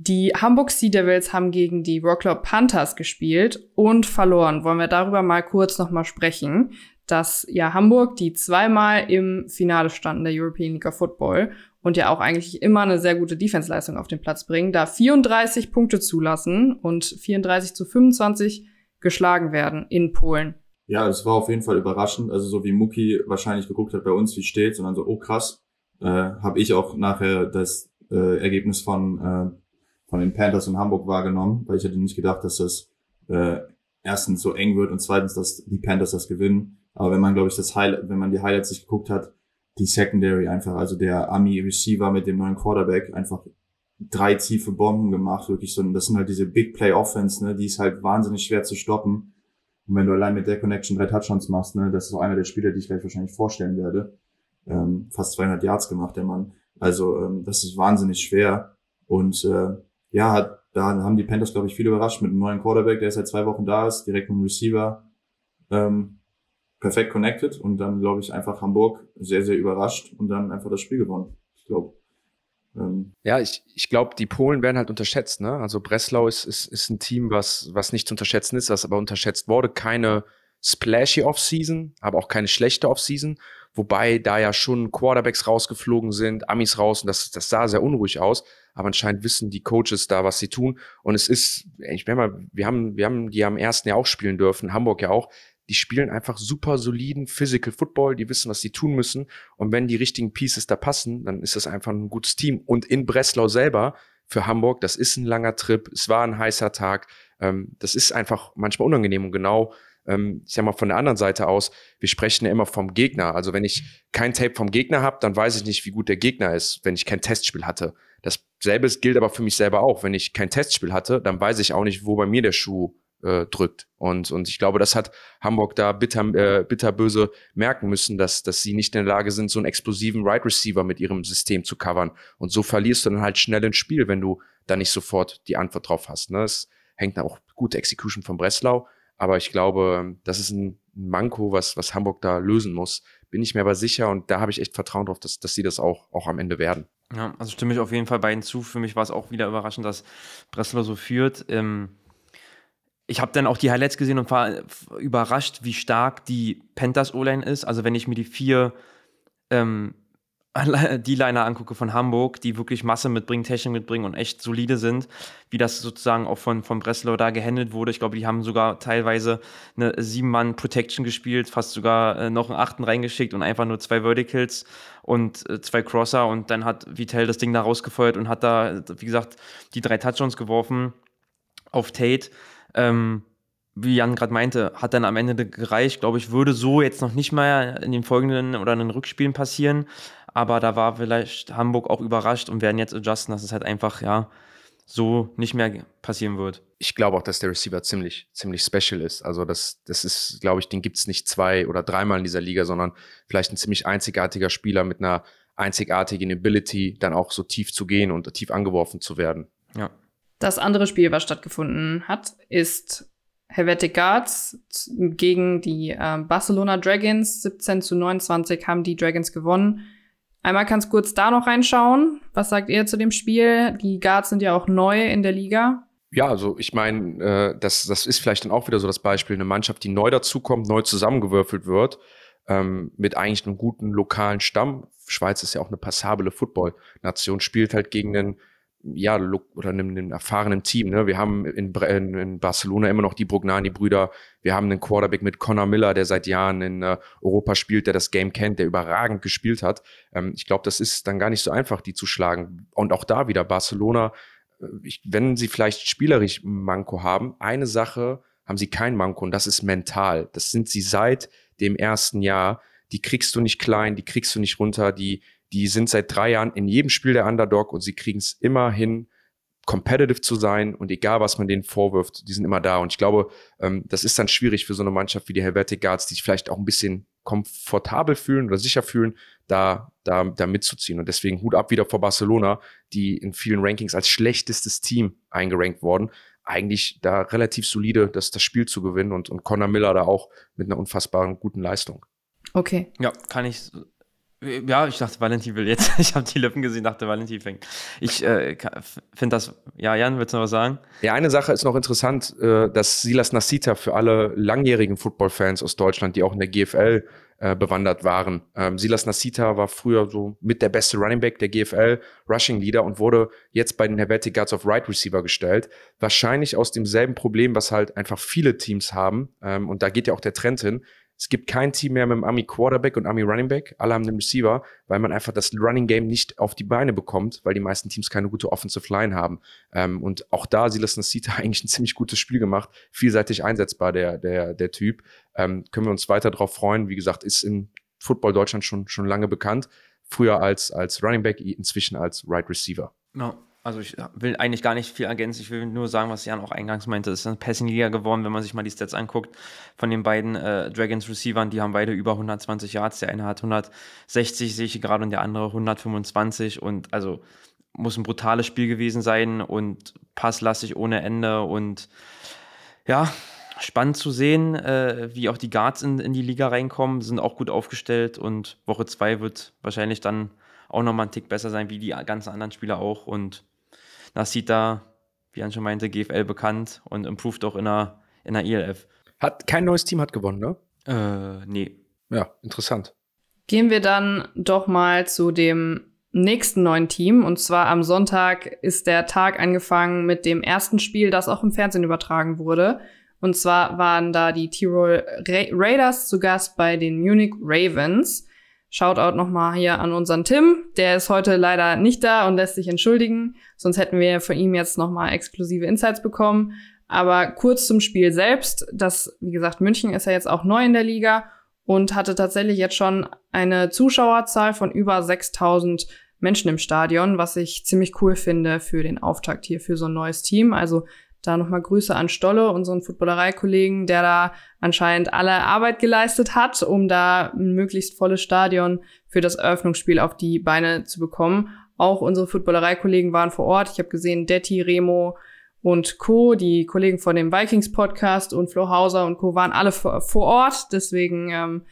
die Hamburg Sea Devils haben gegen die Rockler Panthers gespielt und verloren. Wollen wir darüber mal kurz nochmal sprechen, dass ja Hamburg, die zweimal im Finale standen der European League of Football und ja auch eigentlich immer eine sehr gute Defense-Leistung auf den Platz bringen, da 34 Punkte zulassen und 34 zu 25 geschlagen werden in Polen. Ja, es war auf jeden Fall überraschend. Also so wie Muki wahrscheinlich geguckt hat bei uns, wie steht, und dann so, oh krass, äh, habe ich auch nachher das äh, Ergebnis von, äh, von den Panthers in Hamburg wahrgenommen, weil ich hätte nicht gedacht, dass das äh, erstens so eng wird und zweitens, dass die Panthers das gewinnen. Aber wenn man, glaube ich, das Highlight, wenn man die Highlights sich geguckt hat, die Secondary einfach, also der Ami Receiver mit dem neuen Quarterback einfach drei tiefe Bomben gemacht, wirklich so, das sind halt diese Big Play Offense, ne, die ist halt wahnsinnig schwer zu stoppen. Und wenn du allein mit der Connection drei Touchdowns machst, ne, das ist auch einer der Spieler, die ich gleich wahrscheinlich vorstellen werde. Ähm, fast 200 Yards gemacht, der Mann. Also, ähm, das ist wahnsinnig schwer. Und, äh, ja, hat, da haben die Panthers, glaube ich, viel überrascht mit einem neuen Quarterback, der seit zwei Wochen da ist, direkt mit einem Receiver. Ähm, perfekt connected und dann, glaube ich, einfach Hamburg sehr, sehr überrascht und dann einfach das Spiel gewonnen. Ich glaube. Ähm ja, ich, ich glaube, die Polen werden halt unterschätzt. Ne? Also Breslau ist, ist, ist ein Team, was, was nicht zu unterschätzen ist, was aber unterschätzt wurde. Keine splashy Offseason, aber auch keine schlechte Offseason. Wobei da ja schon Quarterbacks rausgeflogen sind, Amis raus und das, das sah sehr unruhig aus. Aber anscheinend wissen die Coaches da, was sie tun. Und es ist, ich meine mal, wir haben, wir haben die am ersten Jahr auch spielen dürfen, Hamburg ja auch die spielen einfach super soliden Physical Football, die wissen, was sie tun müssen. Und wenn die richtigen Pieces da passen, dann ist das einfach ein gutes Team. Und in Breslau selber, für Hamburg, das ist ein langer Trip, es war ein heißer Tag. Ähm, das ist einfach manchmal unangenehm. Und genau, ähm, ich sag mal, von der anderen Seite aus, wir sprechen ja immer vom Gegner. Also wenn ich kein Tape vom Gegner habe, dann weiß ich nicht, wie gut der Gegner ist, wenn ich kein Testspiel hatte. Dasselbe gilt aber für mich selber auch. Wenn ich kein Testspiel hatte, dann weiß ich auch nicht, wo bei mir der Schuh äh, drückt. Und, und ich glaube, das hat Hamburg da bitter, äh, bitterböse merken müssen, dass, dass sie nicht in der Lage sind, so einen explosiven Right Receiver mit ihrem System zu covern. Und so verlierst du dann halt schnell ein Spiel, wenn du da nicht sofort die Antwort drauf hast. Ne? Es hängt auch gute Execution von Breslau. Aber ich glaube, das ist ein Manko, was, was Hamburg da lösen muss. Bin ich mir aber sicher und da habe ich echt Vertrauen drauf, dass, dass sie das auch, auch am Ende werden. Ja, also stimme ich auf jeden Fall beiden zu. Für mich war es auch wieder überraschend, dass Breslau so führt. Ähm, ich habe dann auch die Highlights gesehen und war überrascht, wie stark die Panthers O-Line ist. Also wenn ich mir die vier ähm, die Liner angucke von Hamburg, die wirklich Masse mitbringen, Technik mitbringen und echt solide sind, wie das sozusagen auch von, von Breslau da gehandelt wurde. Ich glaube, die haben sogar teilweise eine Sieben-Mann-Protection gespielt, fast sogar äh, noch einen Achten reingeschickt und einfach nur zwei Verticals und äh, zwei Crosser und dann hat Vitell das Ding da rausgefeuert und hat da, wie gesagt, die drei Touchdowns geworfen auf Tate. Ähm, wie Jan gerade meinte, hat dann am Ende gereicht. Glaube ich, würde so jetzt noch nicht mal in den folgenden oder in den Rückspielen passieren. Aber da war vielleicht Hamburg auch überrascht und werden jetzt adjusten, dass es halt einfach, ja, so nicht mehr passieren wird. Ich glaube auch, dass der Receiver ziemlich, ziemlich special ist. Also das, das ist, glaube ich, den gibt es nicht zwei oder dreimal in dieser Liga, sondern vielleicht ein ziemlich einzigartiger Spieler mit einer einzigartigen Ability, dann auch so tief zu gehen und tief angeworfen zu werden. Ja. Das andere Spiel, was stattgefunden hat, ist Helvetic Guards gegen die äh, Barcelona Dragons. 17 zu 29 haben die Dragons gewonnen. Einmal kannst kurz da noch reinschauen. Was sagt ihr zu dem Spiel? Die Guards sind ja auch neu in der Liga. Ja, also ich meine, äh, das, das ist vielleicht dann auch wieder so das Beispiel, eine Mannschaft, die neu dazukommt, neu zusammengewürfelt wird, ähm, mit eigentlich einem guten lokalen Stamm. Schweiz ist ja auch eine passable Football-Nation, spielt halt gegen einen ja, oder einem, einem erfahrenen Team. Ne? Wir haben in, in, Barcelona immer noch die Brugnani-Brüder. Wir haben einen Quarterback mit Connor Miller, der seit Jahren in äh, Europa spielt, der das Game kennt, der überragend gespielt hat. Ähm, ich glaube, das ist dann gar nicht so einfach, die zu schlagen. Und auch da wieder Barcelona, äh, ich, wenn sie vielleicht spielerisch Manko haben, eine Sache haben sie kein Manko und das ist mental. Das sind sie seit dem ersten Jahr. Die kriegst du nicht klein, die kriegst du nicht runter, die die sind seit drei Jahren in jedem Spiel der Underdog und sie kriegen es immer hin, competitive zu sein und egal, was man denen vorwirft, die sind immer da. Und ich glaube, ähm, das ist dann schwierig für so eine Mannschaft wie die Helvetic Guards, die sich vielleicht auch ein bisschen komfortabel fühlen oder sicher fühlen, da, da, da mitzuziehen. Und deswegen Hut ab wieder vor Barcelona, die in vielen Rankings als schlechtestes Team eingerankt worden. Eigentlich da relativ solide das, das Spiel zu gewinnen und, und Connor Miller da auch mit einer unfassbaren guten Leistung. Okay. Ja, kann ich ja, ich dachte, Valentin will jetzt. Ich habe die Lippen gesehen, dachte, Valentin fängt. Ich äh, finde das. Ja, Jan, willst du noch was sagen? Ja, eine Sache ist noch interessant, äh, dass Silas Nasita für alle langjährigen Football-Fans aus Deutschland, die auch in der GFL äh, bewandert waren. Ähm, Silas Nasita war früher so mit der beste Running Back der GFL, Rushing Leader und wurde jetzt bei den Helvetic Guards auf Right Receiver gestellt. Wahrscheinlich aus demselben Problem, was halt einfach viele Teams haben. Ähm, und da geht ja auch der Trend hin. Es gibt kein Team mehr mit einem Army Quarterback und Army Running Back. Alle haben einen Receiver, weil man einfach das Running Game nicht auf die Beine bekommt, weil die meisten Teams keine gute Offensive Line haben. Ähm, und auch da, Silas Nasita eigentlich ein ziemlich gutes Spiel gemacht. Vielseitig einsetzbar, der, der, der Typ. Ähm, können wir uns weiter darauf freuen. Wie gesagt, ist in Football Deutschland schon, schon lange bekannt. Früher als, als Running Back, inzwischen als Right Receiver. Ja. Also ich will eigentlich gar nicht viel ergänzen. Ich will nur sagen, was Jan auch eingangs meinte. Es ist eine Passing-Liga geworden, wenn man sich mal die Stats anguckt von den beiden äh, Dragons-Receivern. Die haben beide über 120 Yards. Der eine hat 160, sehe ich gerade, und der andere 125. Und also muss ein brutales Spiel gewesen sein und passlastig ohne Ende. Und ja, spannend zu sehen, äh, wie auch die Guards in, in die Liga reinkommen. Sind auch gut aufgestellt und Woche 2 wird wahrscheinlich dann auch nochmal einen Tick besser sein, wie die ganzen anderen Spieler auch. Und Nasita, wie Jan schon meinte, GFL bekannt und improved auch in der, in der ELF. Hat kein neues Team hat gewonnen, ne? Äh, nee. Ja, interessant. Gehen wir dann doch mal zu dem nächsten neuen Team. Und zwar am Sonntag ist der Tag angefangen mit dem ersten Spiel, das auch im Fernsehen übertragen wurde. Und zwar waren da die Tirol Ra Raiders zu Gast bei den Munich Ravens. Shoutout nochmal hier an unseren Tim. Der ist heute leider nicht da und lässt sich entschuldigen. Sonst hätten wir von ihm jetzt nochmal exklusive Insights bekommen. Aber kurz zum Spiel selbst. Das, wie gesagt, München ist ja jetzt auch neu in der Liga und hatte tatsächlich jetzt schon eine Zuschauerzahl von über 6000 Menschen im Stadion, was ich ziemlich cool finde für den Auftakt hier für so ein neues Team. Also da nochmal Grüße an Stolle, unseren Footballerei-Kollegen, der da anscheinend alle Arbeit geleistet hat, um da ein möglichst volles Stadion für das Eröffnungsspiel auf die Beine zu bekommen. Auch unsere Footballerei-Kollegen waren vor Ort. Ich habe gesehen, Detti, Remo und Co., die Kollegen von dem Vikings-Podcast und Flo Hauser und Co. waren alle vor, vor Ort. Deswegen ähm,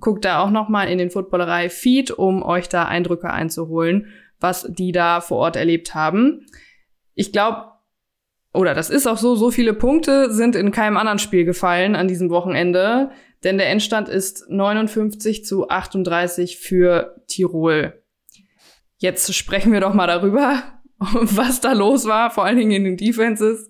guckt da auch nochmal in den Footballerei-Feed, um euch da Eindrücke einzuholen, was die da vor Ort erlebt haben. Ich glaube, oder das ist auch so, so viele Punkte sind in keinem anderen Spiel gefallen an diesem Wochenende, denn der Endstand ist 59 zu 38 für Tirol. Jetzt sprechen wir doch mal darüber, was da los war, vor allen Dingen in den Defenses.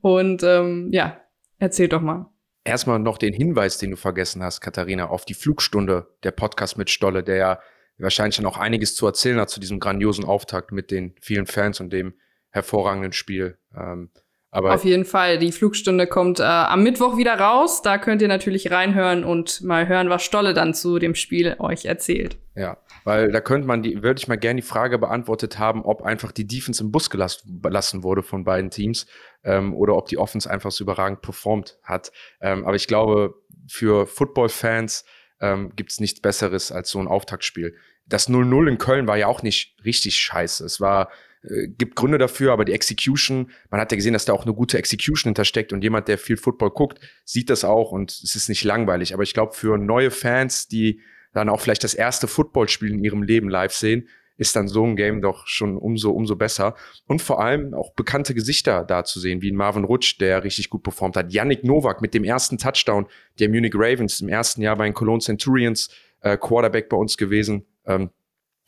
Und ähm, ja, erzähl doch mal. Erstmal noch den Hinweis, den du vergessen hast, Katharina, auf die Flugstunde der Podcast mit Stolle, der ja wahrscheinlich auch einiges zu erzählen hat zu diesem grandiosen Auftakt mit den vielen Fans und dem hervorragenden Spiel. Ähm, aber Auf jeden Fall. Die Flugstunde kommt äh, am Mittwoch wieder raus. Da könnt ihr natürlich reinhören und mal hören, was Stolle dann zu dem Spiel euch erzählt. Ja, weil da könnte man die, würde ich mal gerne die Frage beantwortet haben, ob einfach die Defense im Bus gelassen wurde von beiden Teams ähm, oder ob die Offense einfach so überragend performt hat. Ähm, aber ich glaube, für Football-Fans ähm, gibt es nichts Besseres als so ein Auftaktspiel. Das 0-0 in Köln war ja auch nicht richtig scheiße. Es war äh, gibt Gründe dafür, aber die Execution, man hat ja gesehen, dass da auch eine gute Execution hintersteckt und jemand, der viel Football guckt, sieht das auch und es ist nicht langweilig. Aber ich glaube, für neue Fans, die dann auch vielleicht das erste Footballspiel in ihrem Leben live sehen, ist dann so ein Game doch schon umso, umso besser. Und vor allem auch bekannte Gesichter da zu sehen, wie Marvin Rutsch, der richtig gut performt hat. Yannick Novak mit dem ersten Touchdown der Munich Ravens im ersten Jahr bei den Cologne Centurions, äh, Quarterback bei uns gewesen. Ähm,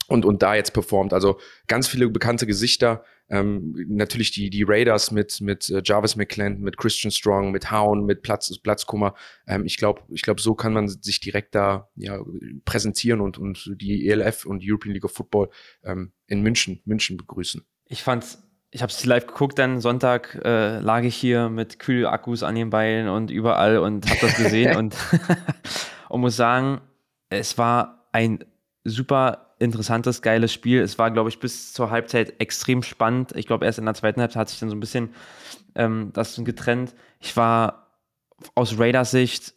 und, und da jetzt performt. Also ganz viele bekannte Gesichter. Ähm, natürlich die, die Raiders mit, mit äh, Jarvis McClendon, mit Christian Strong, mit Hound, mit Platz, Platzkummer. Ähm, ich glaube, ich glaube, so kann man sich direkt da ja, präsentieren und, und die ELF und European League of Football ähm, in München, München begrüßen. Ich fand's ich habe es live geguckt, dann Sonntag äh, lag ich hier mit Kühlakkus an den Beinen und überall und habe das gesehen und, und muss sagen, es war ein super interessantes, geiles Spiel. Es war, glaube ich, bis zur Halbzeit extrem spannend. Ich glaube, erst in der zweiten Halbzeit hat sich dann so ein bisschen ähm, das getrennt. Ich war aus Raiders Sicht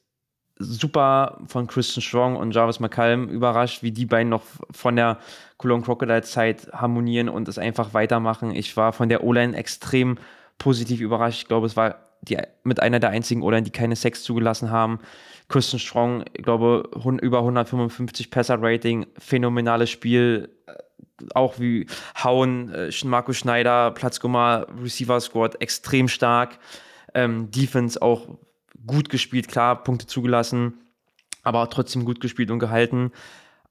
super von Christian Strong und Jarvis McCallum überrascht, wie die beiden noch von der Cologne Crocodile Zeit harmonieren und es einfach weitermachen. Ich war von der O-Line extrem positiv überrascht. Ich glaube, es war die, mit einer der einzigen O-Line, die keine Sex zugelassen haben. Christian Strong, ich glaube, über 155 Passer-Rating, phänomenales Spiel. Äh, auch wie Hauen, äh, Marco Schneider, Platzgummer, Receiver Squad, extrem stark. Ähm, Defense auch gut gespielt, klar, Punkte zugelassen, aber trotzdem gut gespielt und gehalten.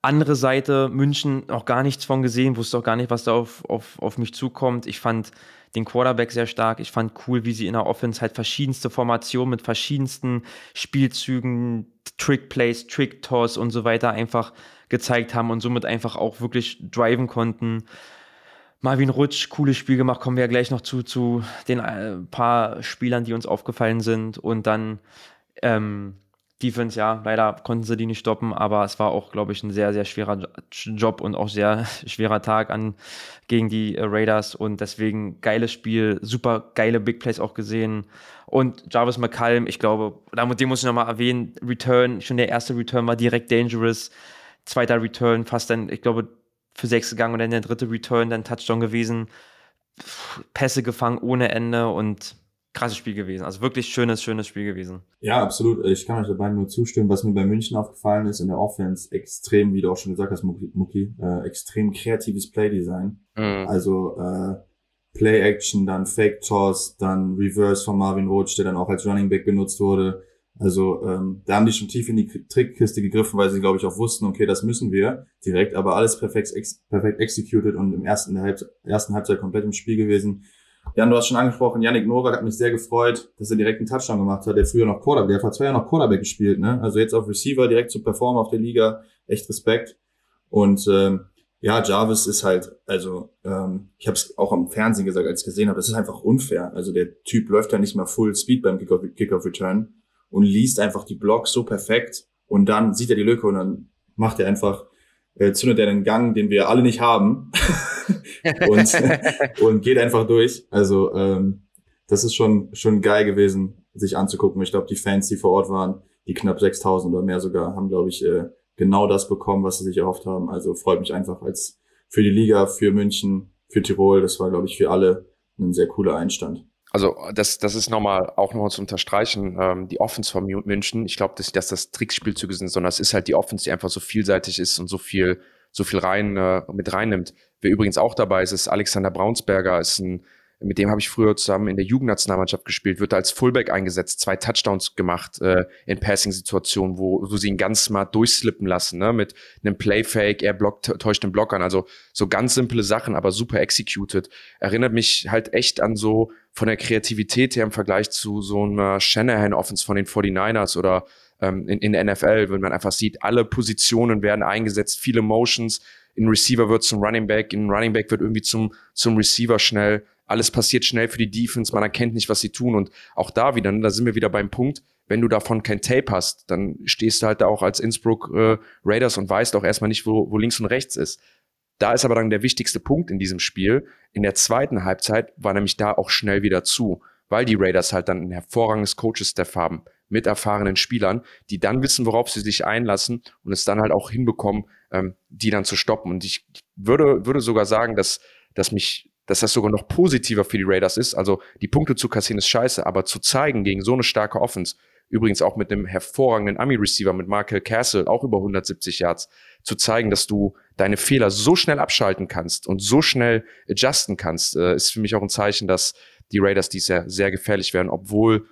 Andere Seite, München, auch gar nichts von gesehen, wusste auch gar nicht, was da auf, auf, auf mich zukommt. Ich fand den Quarterback sehr stark. Ich fand cool, wie sie in der Offense halt verschiedenste Formationen mit verschiedensten Spielzügen, Trick-Plays, Trick-Toss und so weiter einfach gezeigt haben und somit einfach auch wirklich driven konnten. Marvin Rutsch, cooles Spiel gemacht, kommen wir ja gleich noch zu, zu den äh, paar Spielern, die uns aufgefallen sind. Und dann ähm, Defense, ja, leider konnten sie die nicht stoppen, aber es war auch, glaube ich, ein sehr, sehr schwerer Job und auch sehr schwerer Tag an, gegen die äh, Raiders und deswegen geiles Spiel, super geile Big Plays auch gesehen und Jarvis McCallum, ich glaube, dem muss ich nochmal erwähnen, Return, schon der erste Return war direkt dangerous, zweiter Return fast dann, ich glaube, für sechs gegangen und dann der dritte Return, dann Touchdown gewesen, Pässe gefangen ohne Ende und krasses Spiel gewesen. Also wirklich schönes, schönes Spiel gewesen. Ja, absolut. Ich kann euch dabei nur zustimmen. Was mir bei München aufgefallen ist, in der Offense extrem, wie du auch schon gesagt hast, Muki, Muki äh, extrem kreatives Playdesign. Mhm. Also äh, Play-Action, dann Fake-Toss, dann Reverse von Marvin Roach, der dann auch als Running Back genutzt wurde. Also ähm, da haben die schon tief in die Trickkiste gegriffen, weil sie, glaube ich, auch wussten, okay, das müssen wir direkt, aber alles perfekt, ex perfekt executed und im ersten, Halb ersten Halbzeit komplett im Spiel gewesen. Jan, du hast schon angesprochen, Yannick Novak hat mich sehr gefreut, dass er direkt einen Touchdown gemacht hat, der früher noch Quarterback, der hat vor zwei Jahren noch Quarterback gespielt, ne? Also jetzt auf Receiver direkt zu performen auf der Liga, echt Respekt. Und ähm, ja, Jarvis ist halt, also ähm, ich habe es auch am Fernsehen gesagt, als ich gesehen habe, das ist einfach unfair. Also der Typ läuft ja nicht mal Full Speed beim Kickoff-Return und liest einfach die Blocks so perfekt und dann sieht er die Lücke und dann macht er einfach, äh, zündet er den Gang, den wir alle nicht haben und, und geht einfach durch. Also ähm, das ist schon, schon geil gewesen, sich anzugucken. Ich glaube, die Fans, die vor Ort waren, die knapp 6000 oder mehr sogar, haben, glaube ich, äh, genau das bekommen, was sie sich erhofft haben. Also freut mich einfach als für die Liga, für München, für Tirol. Das war, glaube ich, für alle ein sehr cooler Einstand. Also das, das ist nochmal auch nochmal zu unterstreichen, ähm, die Offense von München. Ich glaube, dass, dass das Trickspielzüge sind, sondern es ist halt die Offense, die einfach so vielseitig ist und so viel, so viel rein äh, mit reinnimmt. Wer übrigens auch dabei ist, ist Alexander Braunsberger, ist ein mit dem habe ich früher zusammen in der Jugendnationalmannschaft gespielt, wird als Fullback eingesetzt, zwei Touchdowns gemacht äh, in Passing-Situationen, wo, wo sie ihn ganz smart durchslippen lassen, ne? mit einem Playfake, er blockt, täuscht den Block an. Also so ganz simple Sachen, aber super executed. Erinnert mich halt echt an so von der Kreativität her im Vergleich zu so einer Shanahan-Offense von den 49ers oder ähm, in, in der NFL, wenn man einfach sieht, alle Positionen werden eingesetzt, viele Motions, in Receiver wird zum Running Back, in Running Back wird irgendwie zum, zum Receiver schnell alles passiert schnell für die Defense, man erkennt nicht, was sie tun. Und auch da wieder, ne, da sind wir wieder beim Punkt, wenn du davon kein Tape hast, dann stehst du halt da auch als Innsbruck äh, Raiders und weißt auch erstmal nicht, wo, wo links und rechts ist. Da ist aber dann der wichtigste Punkt in diesem Spiel. In der zweiten Halbzeit war nämlich da auch schnell wieder zu, weil die Raiders halt dann ein hervorragendes Coaches-Staff haben mit erfahrenen Spielern, die dann wissen, worauf sie sich einlassen und es dann halt auch hinbekommen, ähm, die dann zu stoppen. Und ich würde, würde sogar sagen, dass, dass mich dass das sogar noch positiver für die Raiders ist. Also die Punkte zu kassieren ist scheiße, aber zu zeigen gegen so eine starke Offense, übrigens auch mit einem hervorragenden Ami-Receiver, mit Michael Castle, auch über 170 Yards, zu zeigen, dass du deine Fehler so schnell abschalten kannst und so schnell adjusten kannst, äh, ist für mich auch ein Zeichen, dass die Raiders dies ja sehr gefährlich werden, obwohl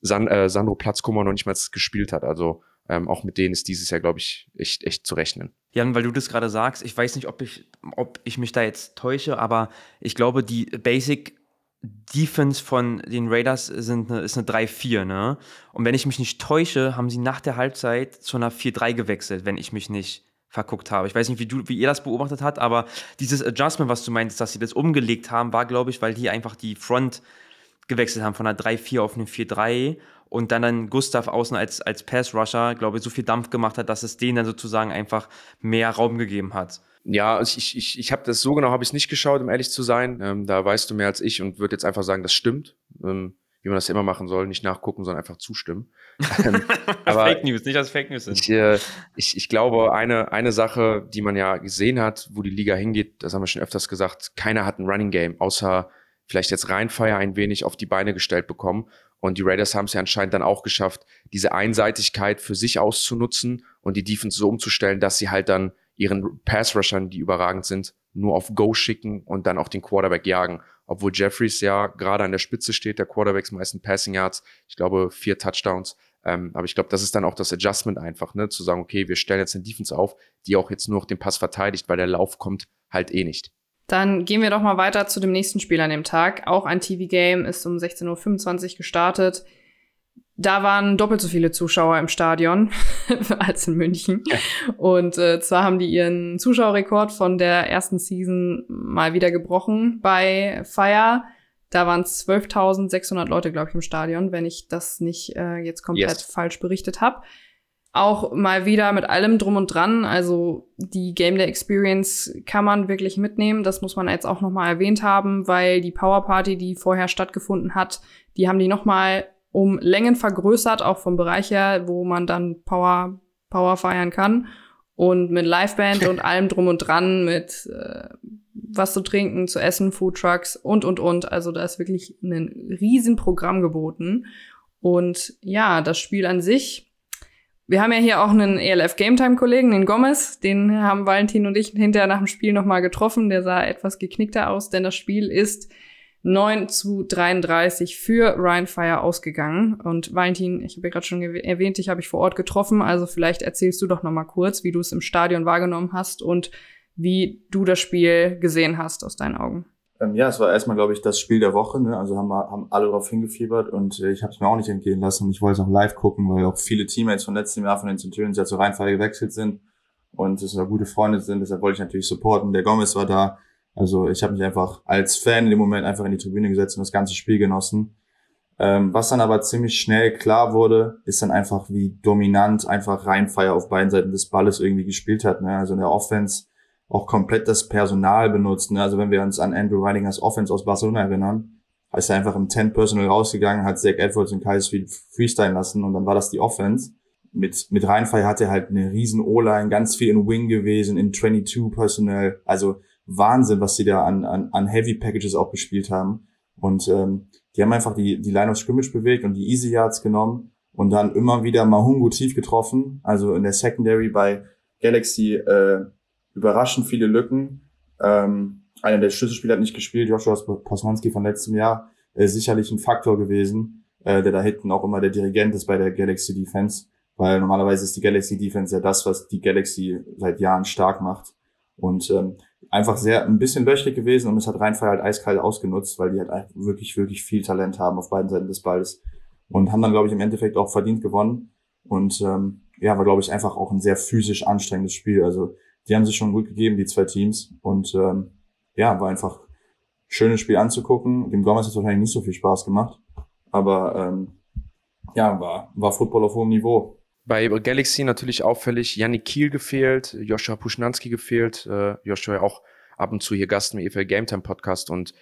San, äh, Sandro Platzkummer noch nicht mal gespielt hat. Also ähm, auch mit denen ist dieses Jahr, glaube ich, echt, echt zu rechnen. Jan, weil du das gerade sagst, ich weiß nicht, ob ich, ob ich mich da jetzt täusche, aber ich glaube, die Basic Defense von den Raiders sind eine, ist eine 3-4, ne? Und wenn ich mich nicht täusche, haben sie nach der Halbzeit zu einer 4-3 gewechselt, wenn ich mich nicht verguckt habe. Ich weiß nicht, wie, du, wie ihr das beobachtet habt, aber dieses Adjustment, was du meintest, dass sie das umgelegt haben, war, glaube ich, weil die einfach die Front gewechselt haben von einer 3-4 auf eine 4-3 und dann dann Gustav außen als, als Pass-Rusher, glaube ich, so viel Dampf gemacht hat, dass es denen dann sozusagen einfach mehr Raum gegeben hat. Ja, also ich, ich, ich habe das so genau habe ich nicht geschaut, um ehrlich zu sein. Ähm, da weißt du mehr als ich und würde jetzt einfach sagen, das stimmt. Ähm, wie man das immer machen soll, nicht nachgucken, sondern einfach zustimmen. Ähm, aber Fake News, nicht als Fake News sind. Ich, äh, ich, ich glaube, eine, eine Sache, die man ja gesehen hat, wo die Liga hingeht, das haben wir schon öfters gesagt, keiner hat ein Running Game, außer vielleicht jetzt Rheinfire ein wenig auf die Beine gestellt bekommen. Und die Raiders haben es ja anscheinend dann auch geschafft, diese Einseitigkeit für sich auszunutzen und die Defense so umzustellen, dass sie halt dann ihren Pass-Rushern, die überragend sind, nur auf Go schicken und dann auch den Quarterback jagen. Obwohl Jeffries ja gerade an der Spitze steht, der Quarterbacks meisten Passing Yards, ich glaube vier Touchdowns. Ähm, aber ich glaube, das ist dann auch das Adjustment einfach, ne, zu sagen, okay, wir stellen jetzt eine Defense auf, die auch jetzt nur noch den Pass verteidigt, weil der Lauf kommt halt eh nicht. Dann gehen wir doch mal weiter zu dem nächsten Spiel an dem Tag. Auch ein TV-Game ist um 16.25 Uhr gestartet. Da waren doppelt so viele Zuschauer im Stadion als in München. Und äh, zwar haben die ihren Zuschauerrekord von der ersten Season mal wieder gebrochen bei Fire. Da waren 12.600 Leute, glaube ich, im Stadion, wenn ich das nicht äh, jetzt komplett yes. falsch berichtet habe auch mal wieder mit allem drum und dran. Also die Game Day Experience kann man wirklich mitnehmen. Das muss man jetzt auch noch mal erwähnt haben, weil die Power Party, die vorher stattgefunden hat, die haben die noch mal um Längen vergrößert, auch vom Bereich her, wo man dann Power Power feiern kann und mit Liveband und allem drum und dran, mit äh, was zu trinken, zu essen, Food Trucks und und und. Also da ist wirklich ein riesen Programm geboten. Und ja, das Spiel an sich wir haben ja hier auch einen ELF Game Time Kollegen, den Gomez, den haben Valentin und ich hinterher nach dem Spiel nochmal getroffen. Der sah etwas geknickter aus, denn das Spiel ist 9 zu 33 für Ryan Fire ausgegangen. Und Valentin, ich habe ja gerade schon erwähnt, ich habe ich vor Ort getroffen. Also vielleicht erzählst du doch nochmal kurz, wie du es im Stadion wahrgenommen hast und wie du das Spiel gesehen hast aus deinen Augen. Ähm, ja, es war erstmal, glaube ich, das Spiel der Woche. Ne? Also haben, haben alle darauf hingefiebert und äh, ich habe es mir auch nicht entgehen lassen. Und ich wollte es auch live gucken, weil auch viele Teammates von letztem Jahr von den Centurions ja zur Reihenfall gewechselt sind und es auch gute Freunde sind. Deshalb wollte ich natürlich supporten. Der Gomez war da. Also ich habe mich einfach als Fan in dem Moment einfach in die Tribüne gesetzt und das ganze Spiel genossen. Ähm, was dann aber ziemlich schnell klar wurde, ist dann einfach, wie dominant einfach Rheinfire auf beiden Seiten des Balles irgendwie gespielt hat. Ne? Also in der Offense auch komplett das Personal benutzt. Ne? Also wenn wir uns an Andrew Reidingers Offense aus Barcelona erinnern, ist er einfach im 10 Personal rausgegangen, hat Zach Edwards und Sweet freestylen lassen und dann war das die Offense. Mit, mit Rheinfall hat er halt eine riesen O-Line, ganz viel in Wing gewesen, in 22 Personal. Also Wahnsinn, was sie da an, an, an Heavy Packages auch gespielt haben. Und ähm, die haben einfach die, die Line of Scrimmage bewegt und die Easy Yards genommen und dann immer wieder Mahungu tief getroffen. Also in der Secondary bei Galaxy äh, überraschend viele Lücken. Ähm, einer der Schlüsselspieler hat nicht gespielt, Joshua Posmanski von letztem Jahr, äh, sicherlich ein Faktor gewesen, äh, der da hinten auch immer der Dirigent ist bei der Galaxy Defense, weil normalerweise ist die Galaxy Defense ja das, was die Galaxy seit Jahren stark macht. Und ähm, einfach sehr ein bisschen löchrig gewesen und es hat Rheinfall halt eiskalt ausgenutzt, weil die halt wirklich, wirklich viel Talent haben auf beiden Seiten des Balls und haben dann, glaube ich, im Endeffekt auch verdient gewonnen. Und ähm, ja, war, glaube ich, einfach auch ein sehr physisch anstrengendes Spiel. Also die haben sich schon gut gegeben, die zwei Teams. Und ähm, ja, war einfach schönes Spiel anzugucken. Dem Gomez hat wahrscheinlich nicht so viel Spaß gemacht. Aber ähm, ja, war, war Football auf hohem Niveau. Bei Galaxy natürlich auffällig Yannick Kiel gefehlt, Joshua Puschnanski gefehlt, äh, Joshua auch ab und zu hier Gast im EFL Game Time Podcast und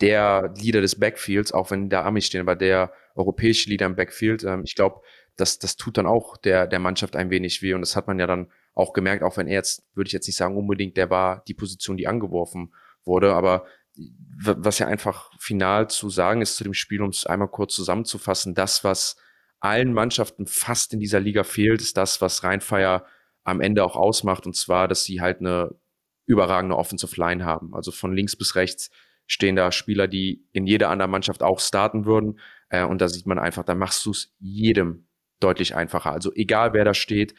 der Leader des Backfields, auch wenn da Amis stehen, aber der europäische Leader im Backfield, ähm, ich glaube, das, das tut dann auch der, der Mannschaft ein wenig weh und das hat man ja dann auch gemerkt, auch wenn er jetzt, würde ich jetzt nicht sagen unbedingt, der war die Position, die angeworfen wurde, aber was ja einfach final zu sagen ist zu dem Spiel, um es einmal kurz zusammenzufassen, das, was allen Mannschaften fast in dieser Liga fehlt, ist das, was Rheinfeier am Ende auch ausmacht, und zwar, dass sie halt eine überragende Offensive Line haben. Also von links bis rechts stehen da Spieler, die in jeder anderen Mannschaft auch starten würden. Äh, und da sieht man einfach, da machst du es jedem deutlich einfacher. Also egal wer da steht,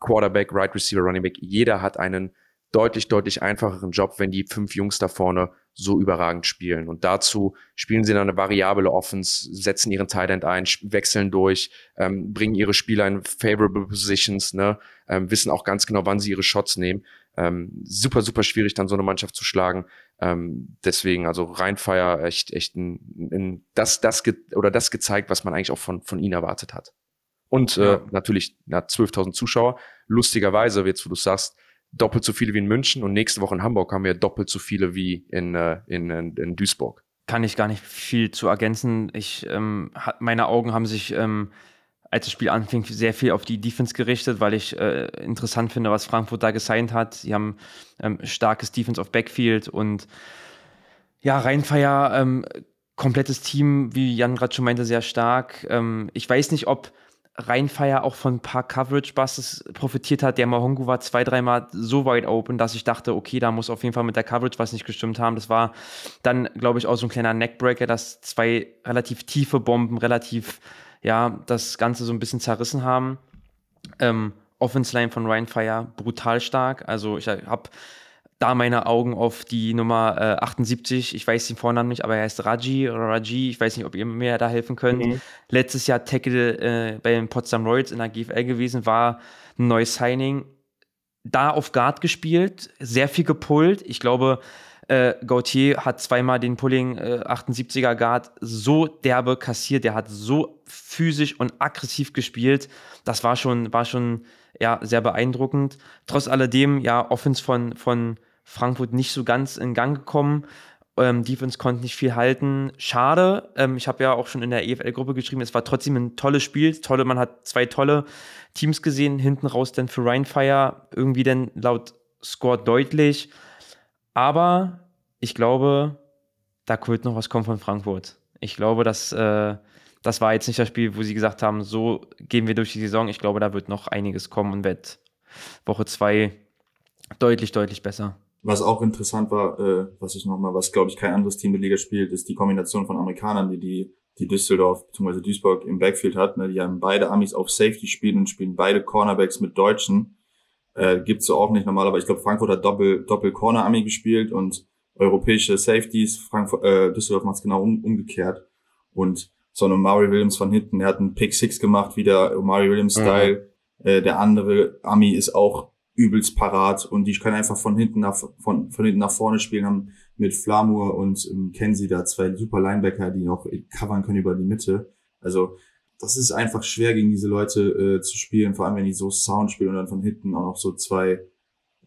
Quarterback, Right Receiver, Running Back, jeder hat einen deutlich, deutlich einfacheren Job, wenn die fünf Jungs da vorne so überragend spielen. Und dazu spielen sie dann eine variable Offense, setzen ihren Tight End ein, wechseln durch, ähm, bringen ihre Spieler in favorable positions, ne, ähm, wissen auch ganz genau, wann sie ihre Shots nehmen. Ähm, super, super schwierig, dann so eine Mannschaft zu schlagen. Ähm, deswegen, also Rheinfeier echt, echt ein, ein, das, das oder das gezeigt, was man eigentlich auch von, von ihnen erwartet hat. Und äh, natürlich na, 12.000 Zuschauer. Lustigerweise, jetzt wo du sagst, doppelt so viele wie in München und nächste Woche in Hamburg haben wir doppelt so viele wie in, äh, in, in, in Duisburg. Kann ich gar nicht viel zu ergänzen. Ich, ähm, meine Augen haben sich, ähm, als das Spiel anfing, sehr viel auf die Defense gerichtet, weil ich äh, interessant finde, was Frankfurt da gesigned hat. Sie haben ähm, starkes Defense auf Backfield und ja, Rheinfeier, ähm, komplettes Team, wie Jan gerade schon meinte, sehr stark. Ähm, ich weiß nicht, ob Rheinfeier auch von ein paar Coverage-Busts profitiert hat. Der Mahongu war zwei, dreimal so wide open, dass ich dachte, okay, da muss auf jeden Fall mit der Coverage was nicht gestimmt haben. Das war dann, glaube ich, auch so ein kleiner Neckbreaker, dass zwei relativ tiefe Bomben relativ, ja, das Ganze so ein bisschen zerrissen haben. Ähm, Offense Line von Rheinfire brutal stark. Also ich habe da meine Augen auf die Nummer äh, 78. Ich weiß den Vornamen nicht, aber er heißt Raji oder Raji. Ich weiß nicht, ob ihr mir da helfen könnt. Mhm. Letztes Jahr Tackle äh, bei den Potsdam Royals in der GFL gewesen, war ein neues Signing. Da auf Guard gespielt, sehr viel gepullt. Ich glaube, äh, Gautier hat zweimal den Pulling äh, 78er Guard so derbe kassiert. Der hat so physisch und aggressiv gespielt. Das war schon, war schon ja, sehr beeindruckend. Trotz alledem, ja, Offense von, von Frankfurt nicht so ganz in Gang gekommen. Ähm, Defense konnte nicht viel halten. Schade. Ähm, ich habe ja auch schon in der EFL-Gruppe geschrieben, es war trotzdem ein tolles Spiel. Tolle, man hat zwei tolle Teams gesehen. Hinten raus dann für Rheinfire irgendwie dann laut Score deutlich. Aber ich glaube, da wird noch was kommen von Frankfurt. Ich glaube, dass äh, das war jetzt nicht das Spiel, wo sie gesagt haben, so gehen wir durch die Saison. Ich glaube, da wird noch einiges kommen und wird Woche zwei deutlich, deutlich besser. Was auch interessant war, äh, was ich nochmal, was glaube ich kein anderes Team der Liga spielt, ist die Kombination von Amerikanern, die die, die Düsseldorf bzw. Duisburg im Backfield hat. Ne? Die haben beide Amis auf Safety spielen und spielen beide Cornerbacks mit Deutschen. Äh, gibt's so auch nicht normalerweise. Ich glaube, Frankfurt hat Doppel, Doppel Corner Ami gespielt und europäische Safeties. Frankfurt, äh, Düsseldorf macht's genau um, umgekehrt. Und so eine Mari Williams von hinten, der hat einen Pick Six gemacht, wieder Mari Williams Style. Mhm. Äh, der andere Ami ist auch übelst parat und die können einfach von hinten nach, von, von hinten nach vorne spielen, haben mit Flamur und ähm, Kenzie da zwei super Linebacker, die auch covern können über die Mitte. Also, das ist einfach schwer gegen diese Leute äh, zu spielen, vor allem wenn die so Sound spielen und dann von hinten auch noch so zwei,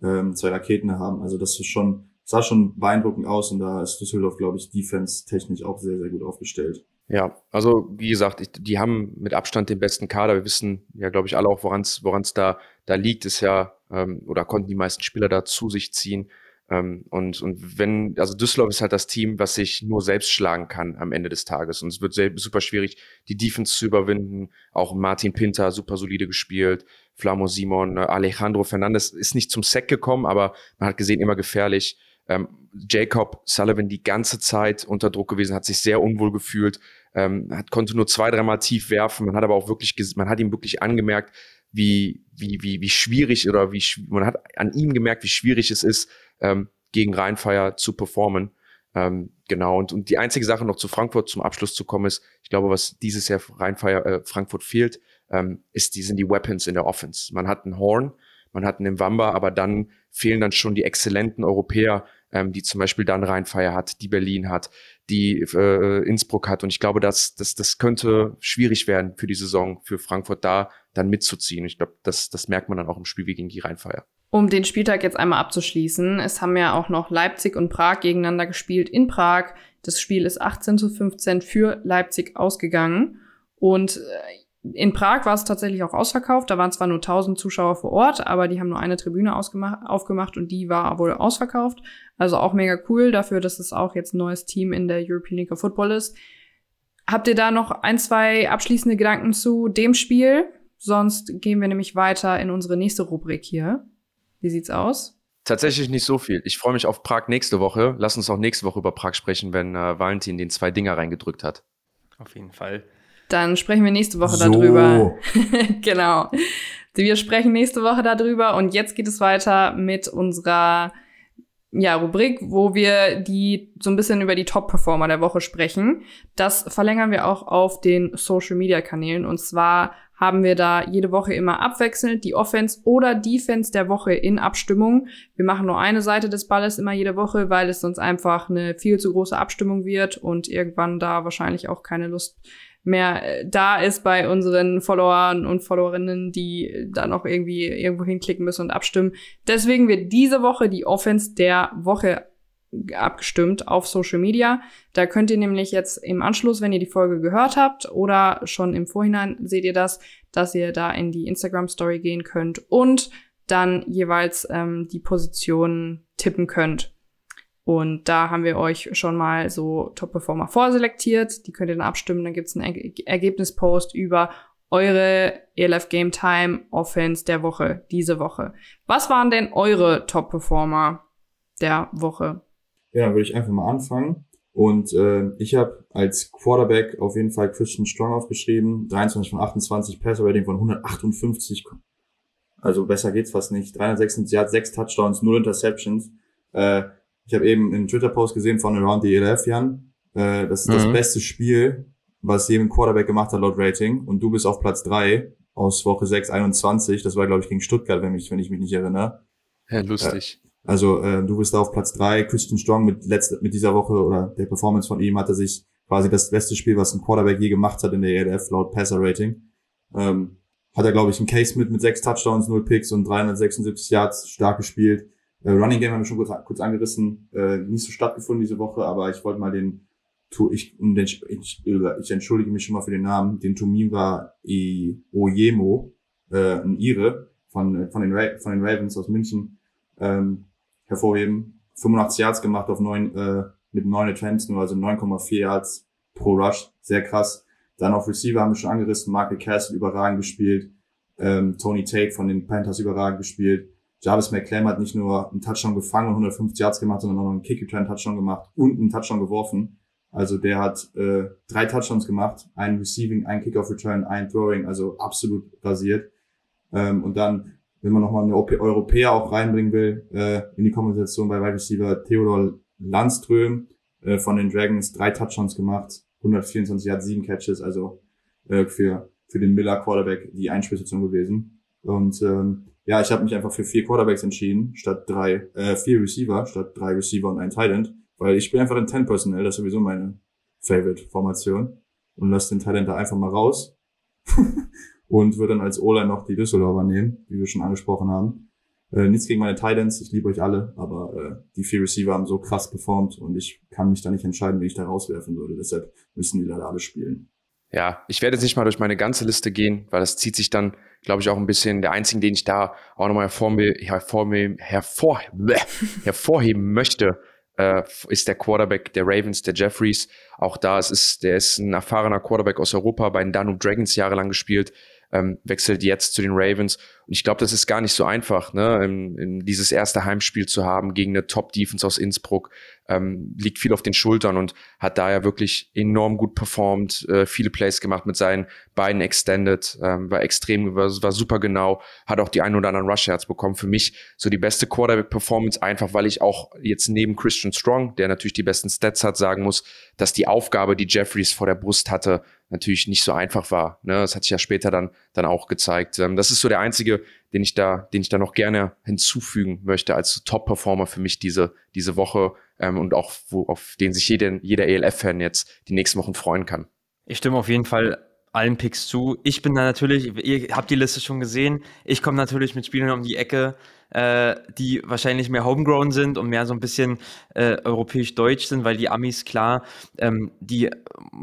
ähm, zwei Raketen haben. Also das ist schon, sah schon beeindruckend aus und da ist Düsseldorf, glaube ich, defense-technisch auch sehr, sehr gut aufgestellt. Ja, also wie gesagt, ich, die haben mit Abstand den besten Kader. Wir wissen ja, glaube ich, alle auch, woran es da, da liegt, ist ja, ähm, oder konnten die meisten Spieler da zu sich ziehen. Ähm, und, und wenn, also Düsseldorf ist halt das Team, was sich nur selbst schlagen kann am Ende des Tages. Und es wird sehr, super schwierig, die Defense zu überwinden. Auch Martin Pinter, super solide gespielt. Flamo Simon, äh, Alejandro Fernandes ist nicht zum Sack gekommen, aber man hat gesehen, immer gefährlich. Ähm, Jacob Sullivan die ganze Zeit unter Druck gewesen, hat sich sehr unwohl gefühlt, ähm, hat, konnte nur zwei, dreimal tief werfen. Man hat aber auch wirklich, man hat ihm wirklich angemerkt, wie, wie, wie, wie schwierig oder wie, man hat an ihm gemerkt, wie schwierig es ist, ähm, gegen Rheinfeier zu performen. Ähm, genau, und, und die einzige Sache noch zu Frankfurt zum Abschluss zu kommen ist, ich glaube, was dieses Jahr Rheinfeier, äh, Frankfurt fehlt, ähm, ist, die sind die Weapons in der Offense. Man hat einen Horn, man hat einen Mwamba, aber dann fehlen dann schon die exzellenten Europäer, ähm, die zum Beispiel dann Rheinfeier hat, die Berlin hat, die äh, Innsbruck hat. Und ich glaube, dass das, das könnte schwierig werden für die Saison, für Frankfurt da dann mitzuziehen. Ich glaube, das, das merkt man dann auch im Spiel gegen die Rheinfeier. Um den Spieltag jetzt einmal abzuschließen, es haben ja auch noch Leipzig und Prag gegeneinander gespielt in Prag. Das Spiel ist 18 zu 15 für Leipzig ausgegangen. Und äh, in Prag war es tatsächlich auch ausverkauft. Da waren zwar nur 1000 Zuschauer vor Ort, aber die haben nur eine Tribüne aufgemacht und die war wohl ausverkauft. Also auch mega cool dafür, dass es auch jetzt ein neues Team in der European League of Football ist. Habt ihr da noch ein, zwei abschließende Gedanken zu dem Spiel? Sonst gehen wir nämlich weiter in unsere nächste Rubrik hier. Wie sieht's aus? Tatsächlich nicht so viel. Ich freue mich auf Prag nächste Woche. Lass uns auch nächste Woche über Prag sprechen, wenn äh, Valentin den zwei Dinger reingedrückt hat. Auf jeden Fall. Dann sprechen wir nächste Woche So. darüber. genau. Wir sprechen nächste Woche darüber und jetzt geht es weiter mit unserer ja, Rubrik, wo wir die so ein bisschen über die Top-Performer der Woche sprechen. Das verlängern wir auch auf den Social-Media-Kanälen. Und zwar haben wir da jede Woche immer abwechselnd die Offense oder Defense der Woche in Abstimmung. Wir machen nur eine Seite des Balles immer jede Woche, weil es sonst einfach eine viel zu große Abstimmung wird und irgendwann da wahrscheinlich auch keine Lust mehr äh, da ist bei unseren Followern und Followerinnen, die da noch irgendwie irgendwo hinklicken müssen und abstimmen. Deswegen wird diese Woche die Offense der Woche abgestimmt auf Social Media. Da könnt ihr nämlich jetzt im Anschluss, wenn ihr die Folge gehört habt oder schon im Vorhinein seht ihr das, dass ihr da in die Instagram Story gehen könnt und dann jeweils ähm, die Positionen tippen könnt. Und da haben wir euch schon mal so Top-Performer vorselektiert. Die könnt ihr dann abstimmen. Dann gibt's einen Erge Ergebnispost über eure ELF Game Time Offense der Woche, diese Woche. Was waren denn eure Top-Performer der Woche? Ja, dann würde ich einfach mal anfangen. Und äh, ich habe als Quarterback auf jeden Fall Christian Strong aufgeschrieben. 23 von 28, Passer Rating von 158. Also besser geht's fast nicht. 376 Yards, 6 Touchdowns, 0 Interceptions. Äh, ich habe eben einen Twitter-Post gesehen von Around the ELF, Jan. Äh, das ist das Mhm. beste Spiel, was jedem Quarterback gemacht hat laut Rating. Und du bist auf Platz 3 aus Woche 6, 21. Das war, glaube ich, gegen Stuttgart, wenn, mich, wenn ich mich nicht erinnere. Ja, lustig. Also äh, du bist da auf Platz drei. Christian Strong mit, letzte, mit dieser Woche oder der Performance von ihm hat er sich quasi das beste Spiel, was ein Quarterback je gemacht hat in der ELF laut Passer Rating. Ähm, hat er, glaube ich, einen Case mit mit sechs Touchdowns, null Picks und 376 Yards stark gespielt. Äh, Running Game haben wir schon kurz, kurz angerissen. Äh, nicht so stattgefunden diese Woche, aber ich wollte mal den ich, den, ich, ich entschuldige mich schon mal für den Namen, den Tumiwa I- Oyemo, äh, ein Ire von, von, den von den Ravens aus München, ähm, hervorheben. 85 Yards gemacht auf neun, äh, mit neun Attempts, nur also 9,4 Yards pro Rush. Sehr krass. Dann auf Receiver haben wir schon angerissen. Mark Castle überragend gespielt. Ähm, Tony Tate von den Panthers überragend gespielt. Jarvis McClem hat nicht nur einen Touchdown gefangen und 150 Yards gemacht, sondern auch noch einen Kick-Return-Touchdown gemacht und einen Touchdown geworfen. Also der hat äh, drei Touchdowns gemacht, einen Receiving, einen Kick-Off-Return, einen Throwing, also absolut rasiert. Ähm, und dann, wenn man nochmal eine Europäer Europäer auch reinbringen will, äh, in die Kompensation bei Wide Receiver, Theodor Landström äh, von den Dragons, drei Touchdowns gemacht, 124 Yards, sieben Catches, also äh, für, für den Miller Quarterback die Einspielstation gewesen. Und ähm, ja, ich habe mich einfach für vier Quarterbacks entschieden, statt drei, äh, vier Receiver, statt drei Receiver und ein Tight weil ich spiele einfach in 10 Personnel, das ist sowieso meine Favorite-Formation und lasse den Tight da einfach mal raus und würde dann als O-Line noch die Düsseldorfer nehmen, wie wir schon angesprochen haben. Äh, nichts gegen meine Titans, ich liebe euch alle, aber äh, die vier Receiver haben so krass performt und ich kann mich da nicht entscheiden, wie ich da rauswerfen würde. Deshalb müssen die leider alle spielen. Ja, ich werde jetzt nicht mal durch meine ganze Liste gehen, weil das zieht sich dann, glaube ich, auch ein bisschen. Der einzige, den ich da auch nochmal hervor, hervorheben möchte, äh, ist der Quarterback der Ravens, der Jeffries. Auch da es ist, der ist ein erfahrener Quarterback aus Europa, bei den Danube Dragons jahrelang gespielt, ähm, wechselt jetzt zu den Ravens. Ich glaube, das ist gar nicht so einfach, ne, in, in dieses erste Heimspiel zu haben gegen eine Top-Defense aus Innsbruck. Ähm, liegt viel auf den Schultern und hat da ja wirklich enorm gut performt, äh, viele Plays gemacht mit seinen beiden Extended, ähm, war extrem, war, war super genau, hat auch die ein oder anderen Rush-Yards bekommen. Für mich so die beste Quarterback-Performance, einfach weil ich auch jetzt neben Christian Strong, der natürlich die besten Stats hat, sagen muss, dass die Aufgabe, die Jeffries vor der Brust hatte, natürlich nicht so einfach war. Ne? Das hat sich ja später dann, dann auch gezeigt. Ähm, das ist so der einzige, den ich da, den ich da noch gerne hinzufügen möchte als Top-Performer für mich diese, diese Woche ähm, und auch, wo, auf den sich jeder, jeder ELF-Fan jetzt die nächsten Wochen freuen kann. Ich stimme auf jeden Fall allen Picks zu. Ich bin da natürlich, ihr habt die Liste schon gesehen, ich komme natürlich mit Spielern um die Ecke, äh, die wahrscheinlich mehr homegrown sind und mehr so ein bisschen äh, europäisch-deutsch sind, weil die Amis, klar, ähm, die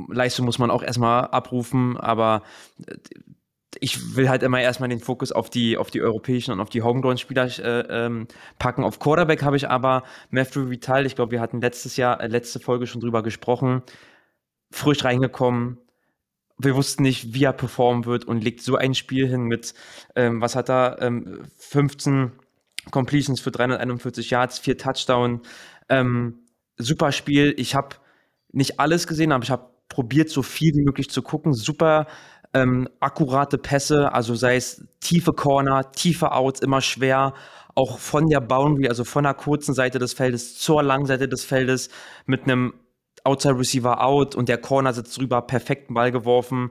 Leistung muss man auch erstmal abrufen, aber äh, ich will halt immer erstmal den Fokus auf die, auf die europäischen und auf die Homegrown-Spieler äh, ähm, packen. Auf Quarterback habe ich aber Matthew Vital, ich glaube, wir hatten letztes Jahr, äh, letzte Folge schon drüber gesprochen, frisch reingekommen, wir wussten nicht, wie er performen wird und legt so ein Spiel hin mit, ähm, was hat er, ähm, 15 Completions für 341 Yards, vier Touchdown. Ähm, super Spiel. Ich habe nicht alles gesehen, aber ich habe probiert, so viel wie möglich zu gucken. Super ähm, akkurate Pässe, also sei es tiefe Corner, tiefe Outs, immer schwer. Auch von der Boundary, also von der kurzen Seite des Feldes zur langen Seite des Feldes mit einem Outside Receiver out und der Corner sitzt drüber, perfekten Ball geworfen.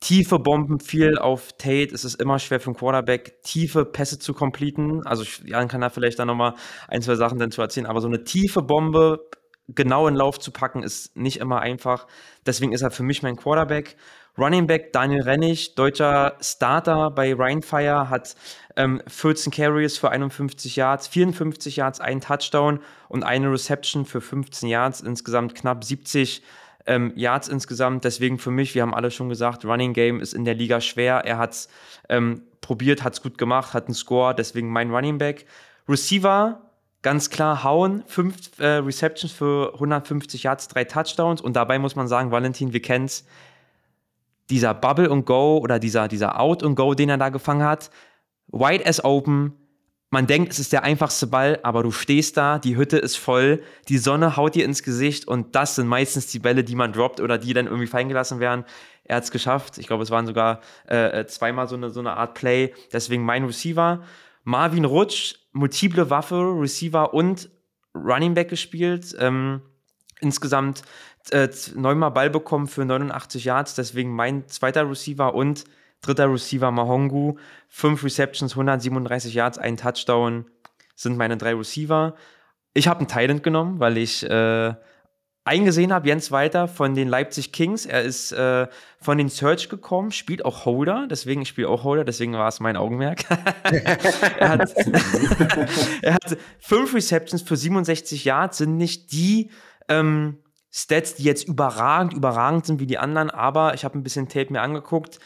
Tiefe Bomben viel auf Tate. Es ist immer schwer für einen Quarterback, tiefe Pässe zu completen. Also Jan kann da vielleicht dann nochmal ein, zwei Sachen dann zu erzählen, aber so eine tiefe Bombe genau in Lauf zu packen, ist nicht immer einfach. Deswegen ist er für mich mein Quarterback. Running Back Daniel Rennig, deutscher Starter bei Rheinfire, hat ähm, 14 Carries für 51 Yards, 54 Yards, ein Touchdown und eine Reception für 15 Yards, insgesamt knapp 70 ähm, Yards insgesamt. Deswegen für mich, wir haben alle schon gesagt, Running Game ist in der Liga schwer. Er hat es ähm, probiert, hat es gut gemacht, hat einen Score, deswegen mein Running Back. Receiver, ganz klar hauen, fünf äh, Receptions für 150 Yards, drei Touchdowns und dabei muss man sagen, Valentin, wir kennen es, dieser Bubble und Go oder dieser, dieser Out und Go, den er da gefangen hat, wide as open. Man denkt, es ist der einfachste Ball, aber du stehst da, die Hütte ist voll, die Sonne haut dir ins Gesicht und das sind meistens die Bälle, die man droppt oder die dann irgendwie fallen gelassen werden. Er hat es geschafft. Ich glaube, es waren sogar äh, äh, zweimal so eine, so eine Art Play. Deswegen mein Receiver. Marvin Rutsch, multiple Waffe, Receiver und Running Back gespielt. Ähm, insgesamt äh, neunmal Ball bekommen für 89 Yards, deswegen mein zweiter Receiver und dritter Receiver Mahongu. Fünf Receptions, 137 Yards, ein Touchdown sind meine drei Receiver. Ich habe einen Thailand genommen, weil ich äh, eingesehen habe, Jens Weiter von den Leipzig Kings. Er ist äh, von den Search gekommen, spielt auch Holder, deswegen ich spiele auch Holder, deswegen war es mein Augenmerk. er, hat, er hat fünf Receptions für 67 Yards, sind nicht die ähm, Stats, die jetzt überragend, überragend sind wie die anderen, aber ich habe ein bisschen Tape mir angeguckt.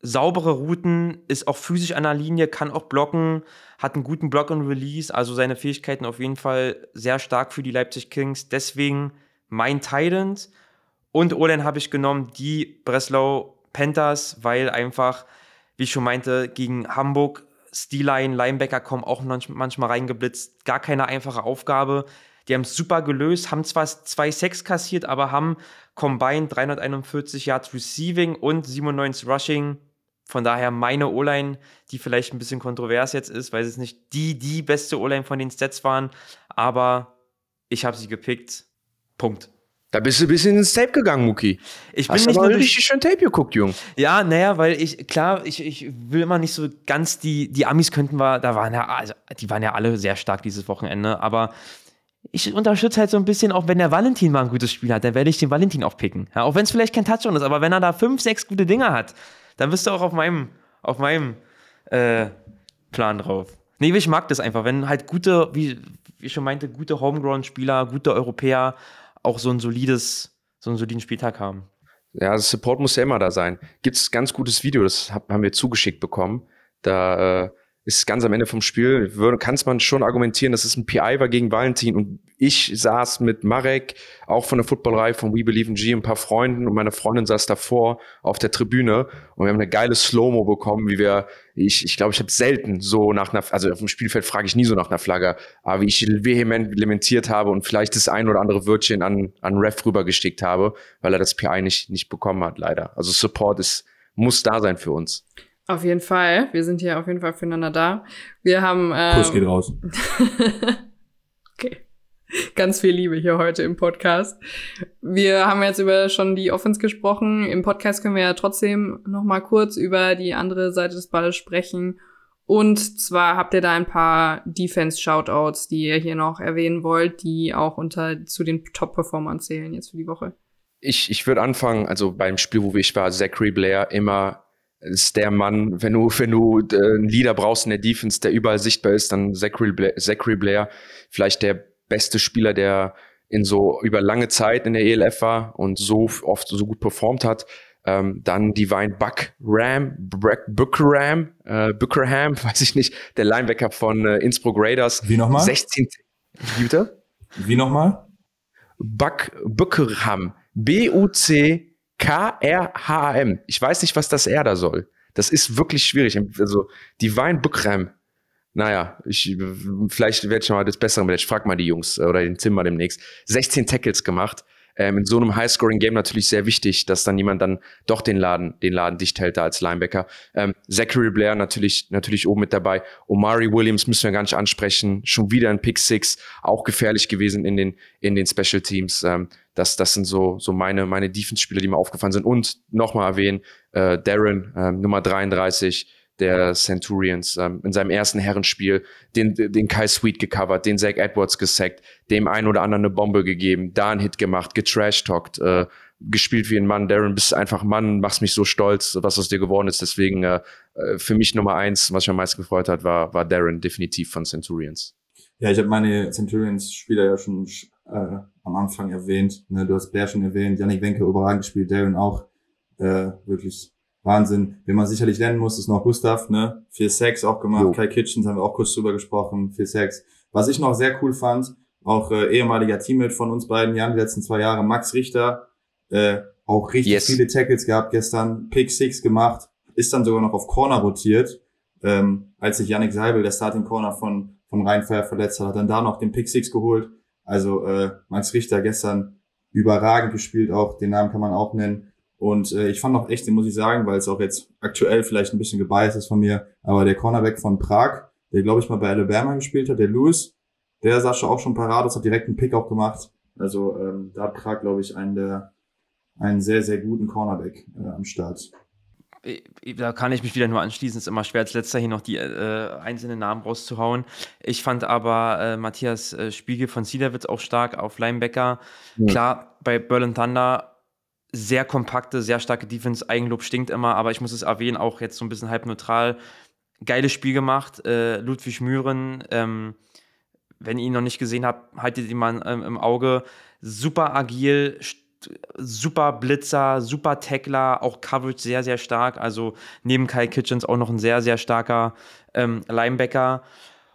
Saubere Routen, ist auch physisch an der Linie, kann auch blocken, hat einen guten Block und Release, also seine Fähigkeiten auf jeden Fall sehr stark für die Leipzig Kings. Deswegen mein Tident. Und Olen habe ich genommen die Breslau Panthers, weil einfach, wie ich schon meinte, gegen Hamburg Steelline, Linebacker kommen auch manchmal reingeblitzt. Gar keine einfache Aufgabe. Die haben es super gelöst, haben zwar zwei Sacks kassiert, aber haben combined 341 Yards Receiving und 97 Rushing. Von daher meine O-Line, die vielleicht ein bisschen kontrovers jetzt ist, weil es nicht die, die beste O-Line von den Stats waren, aber ich habe sie gepickt. Punkt. Da bist du ein bisschen ins Tape gegangen, Muki. Ich bin Hast nicht aber nur richtig schön Tape geguckt, Jung. Ja, naja, weil ich, klar, ich, ich will immer nicht so ganz die, die Amis könnten wir, da waren ja, also die waren ja alle sehr stark dieses Wochenende, aber ich unterstütze halt so ein bisschen, auch wenn der Valentin mal ein gutes Spiel hat, dann werde ich den Valentin auch picken. Ja, auch wenn es vielleicht kein Touchdown ist, aber wenn er da fünf, sechs gute Dinger hat, dann bist du auch auf meinem, auf meinem äh, Plan drauf. Nee, ich mag das einfach, wenn halt gute, wie ich schon meinte, gute Homegrown-Spieler, gute Europäer auch so ein solides, so einen soliden Spieltag haben. Ja, das Support muss ja immer da sein. Gibt's ganz gutes Video, das haben wir zugeschickt bekommen. Da äh, ist ganz am Ende vom Spiel, kann man schon argumentieren, dass es ein PI war gegen Valentin und ich saß mit Marek, auch von der Footballerei von We Believe in G, ein paar Freunden und meine Freundin saß davor auf der Tribüne und wir haben eine geile Slow-Mo bekommen, wie wir, ich ich, glaube, ich habe selten so nach einer, also auf dem Spielfeld frage ich nie so nach einer Flagge, aber wie ich vehement lamentiert habe und vielleicht das ein oder andere Wörtchen an, an Ref rübergestickt habe, weil er das PI nicht, nicht bekommen hat, leider. Also Support ist, muss da sein für uns. Auf jeden Fall. Wir sind hier auf jeden Fall füreinander da. Wir haben. Ähm, Kuss geht raus. okay. Ganz viel Liebe hier heute im Podcast. Wir haben jetzt über schon die Offense gesprochen. Im Podcast können wir ja trotzdem noch mal kurz über die andere Seite des Balles sprechen. Und zwar habt ihr da ein paar Defense-Shoutouts, die ihr hier noch erwähnen wollt, die auch unter zu den Top-Performern zählen jetzt für die Woche. Ich, ich würde anfangen, also beim Spiel, wo ich war, Zachary Blair immer ist der Mann, wenn du, wenn du äh, einen Leader brauchst in der Defense, der überall sichtbar ist, dann Zachary Blair, Zachary Blair vielleicht der beste Spieler, der in so über lange Zeit in der ELF war und so oft so gut performt hat. Ähm, dann Divine Buck Ram, Buckerham, äh, Buckerham, weiß ich nicht, der Linebacker von äh, Innsbruck Raiders. Wie nochmal? 16. Wie bitte? Wie nochmal? Buck Buckerham. B-U-C K-R-H-A-M. Ich weiß nicht, was das R da soll. Das ist wirklich schwierig. Also, Divine Bukram. Naja, ich, vielleicht werde ich mal das Bessere mit. Ich frag mal die Jungs oder den Zimmer demnächst. 16 Tackles gemacht ähm, in so einem High-Scoring-Game natürlich sehr wichtig, dass dann jemand dann doch den Laden, den Laden dicht hält da als Linebacker. Ähm, Zachary Blair natürlich, natürlich oben mit dabei. Omari Williams müssen wir gar nicht ansprechen. Schon wieder ein Pick Six, auch gefährlich gewesen in den, in den Special Teams. Ähm, das, das sind so, so meine, meine Defense-Spieler, die mir aufgefallen sind. Und nochmal erwähnen, äh, Darren, äh, Nummer 33, der Centurions ähm, in seinem ersten Herrenspiel den, den Kai Sweet gecovert, den Zach Edwards gesackt, dem einen oder anderen eine Bombe gegeben, da einen Hit gemacht, getrashtalkt, äh, gespielt wie ein Mann. Darren, bist einfach Mann, machst mich so stolz, was aus dir geworden ist. Deswegen äh, äh für mich Nummer eins, was mich am meisten gefreut hat, war, war Darren definitiv von Centurions. Ja, ich habe meine Centurions-Spieler ja schon äh, am Anfang erwähnt. Ne? Du hast Blair schon erwähnt, Yannick Wenke überragend gespielt, Darren auch äh, wirklich Wahnsinn. Wenn man sicherlich nennen muss, ist noch Gustav, ne? Viel Sex auch gemacht. Jo. Kai Kitchens haben wir auch kurz drüber gesprochen. Viel Sex. Was ich noch sehr cool fand, auch äh, ehemaliger Teammate von uns beiden, Jan, die letzten zwei Jahre, Max Richter, äh, auch richtig yes. viele Tackles gehabt gestern, Pick Six gemacht, ist dann sogar noch auf Corner rotiert, ähm, als sich Yannick Seibel, der Starting Corner von, von Rheinfeier verletzt hat, hat dann da noch den Pick Six geholt. Also äh, Max Richter gestern überragend gespielt, auch den Namen kann man auch nennen. Und äh, ich fand auch echt, den muss ich sagen, weil es auch jetzt aktuell vielleicht ein bisschen gebiased ist von mir, aber der Cornerback von Prag, der glaube ich mal bei Alabama gespielt hat, der Lewis, der sah schon auch schon parat aus, hat direkt einen Pick auch gemacht. Also ähm, da hat Prag, glaube ich, einen der einen sehr, sehr guten Cornerback äh, am Start. Da kann ich mich wieder nur anschließen. Es ist immer schwer, als letzter hier noch die äh, einzelnen Namen rauszuhauen. Ich fand aber äh, Matthias äh, Spiegel von Cedar auch stark auf Linebacker. Ja. Klar, bei Berlin Thunder sehr kompakte, sehr starke Defense. Eigenlob stinkt immer, aber ich muss es erwähnen, auch jetzt so ein bisschen halb neutral. Geiles Spiel gemacht. Äh, Ludwig Mühren, ähm, wenn ihr ihn noch nicht gesehen habt, haltet ihn mal ähm, im Auge. Super agil, super Blitzer, super Tackler, auch Coverage sehr, sehr stark. Also neben Kai Kitchens auch noch ein sehr, sehr starker ähm, Linebacker.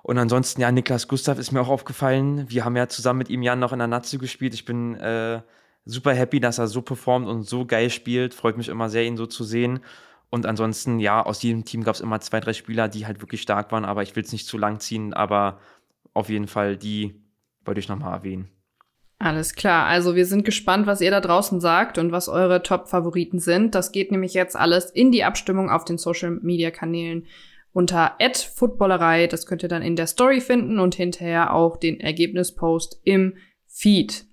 Und ansonsten, ja, Niklas Gustav ist mir auch aufgefallen. Wir haben ja zusammen mit ihm Jan noch in der Natsu gespielt. Ich bin äh, super happy, dass er so performt und so geil spielt. Freut mich immer sehr, ihn so zu sehen. Und ansonsten, ja, aus jedem Team gab es immer zwei, drei Spieler, die halt wirklich stark waren, aber ich will es nicht zu lang ziehen, aber auf jeden Fall die wollte ich nochmal erwähnen. Alles klar, also wir sind gespannt, was ihr da draußen sagt und was eure Top-Favoriten sind. Das geht nämlich jetzt alles in die Abstimmung auf den Social-Media-Kanälen unter @footballerei. Das könnt ihr dann in der Story finden und hinterher auch den Ergebnispost im Feed.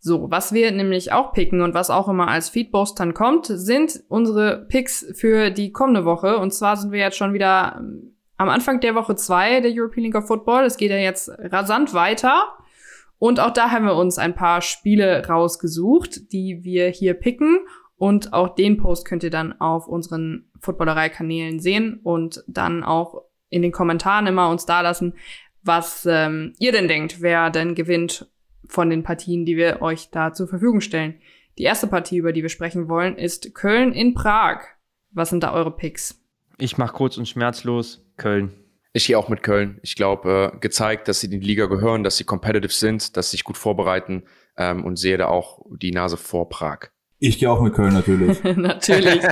So, was wir nämlich auch picken und was auch immer als Feedpost dann kommt, sind unsere Picks für die kommende Woche. Und zwar sind wir jetzt schon wieder ähm, am Anfang der Woche zwei der European League of Football. Es geht ja jetzt rasant weiter. Und auch da haben wir uns ein paar Spiele rausgesucht, die wir hier picken. Und auch den Post könnt ihr dann auf unseren Footballerei-Kanälen sehen und dann auch in den Kommentaren immer uns da lassen, was ähm, ihr denn denkt, wer denn gewinnt von den Partien, die wir euch da zur Verfügung stellen. Die erste Partie, über die wir sprechen wollen, ist Köln in Prag. Was sind da eure Picks? Ich mache kurz und schmerzlos Köln. Ich gehe auch mit Köln. Ich glaube, äh, gezeigt, dass sie in die Liga gehören, dass sie competitive sind, dass sie sich gut vorbereiten ähm, und sehe da auch die Nase vor Prag. Ich gehe auch mit Köln natürlich. natürlich.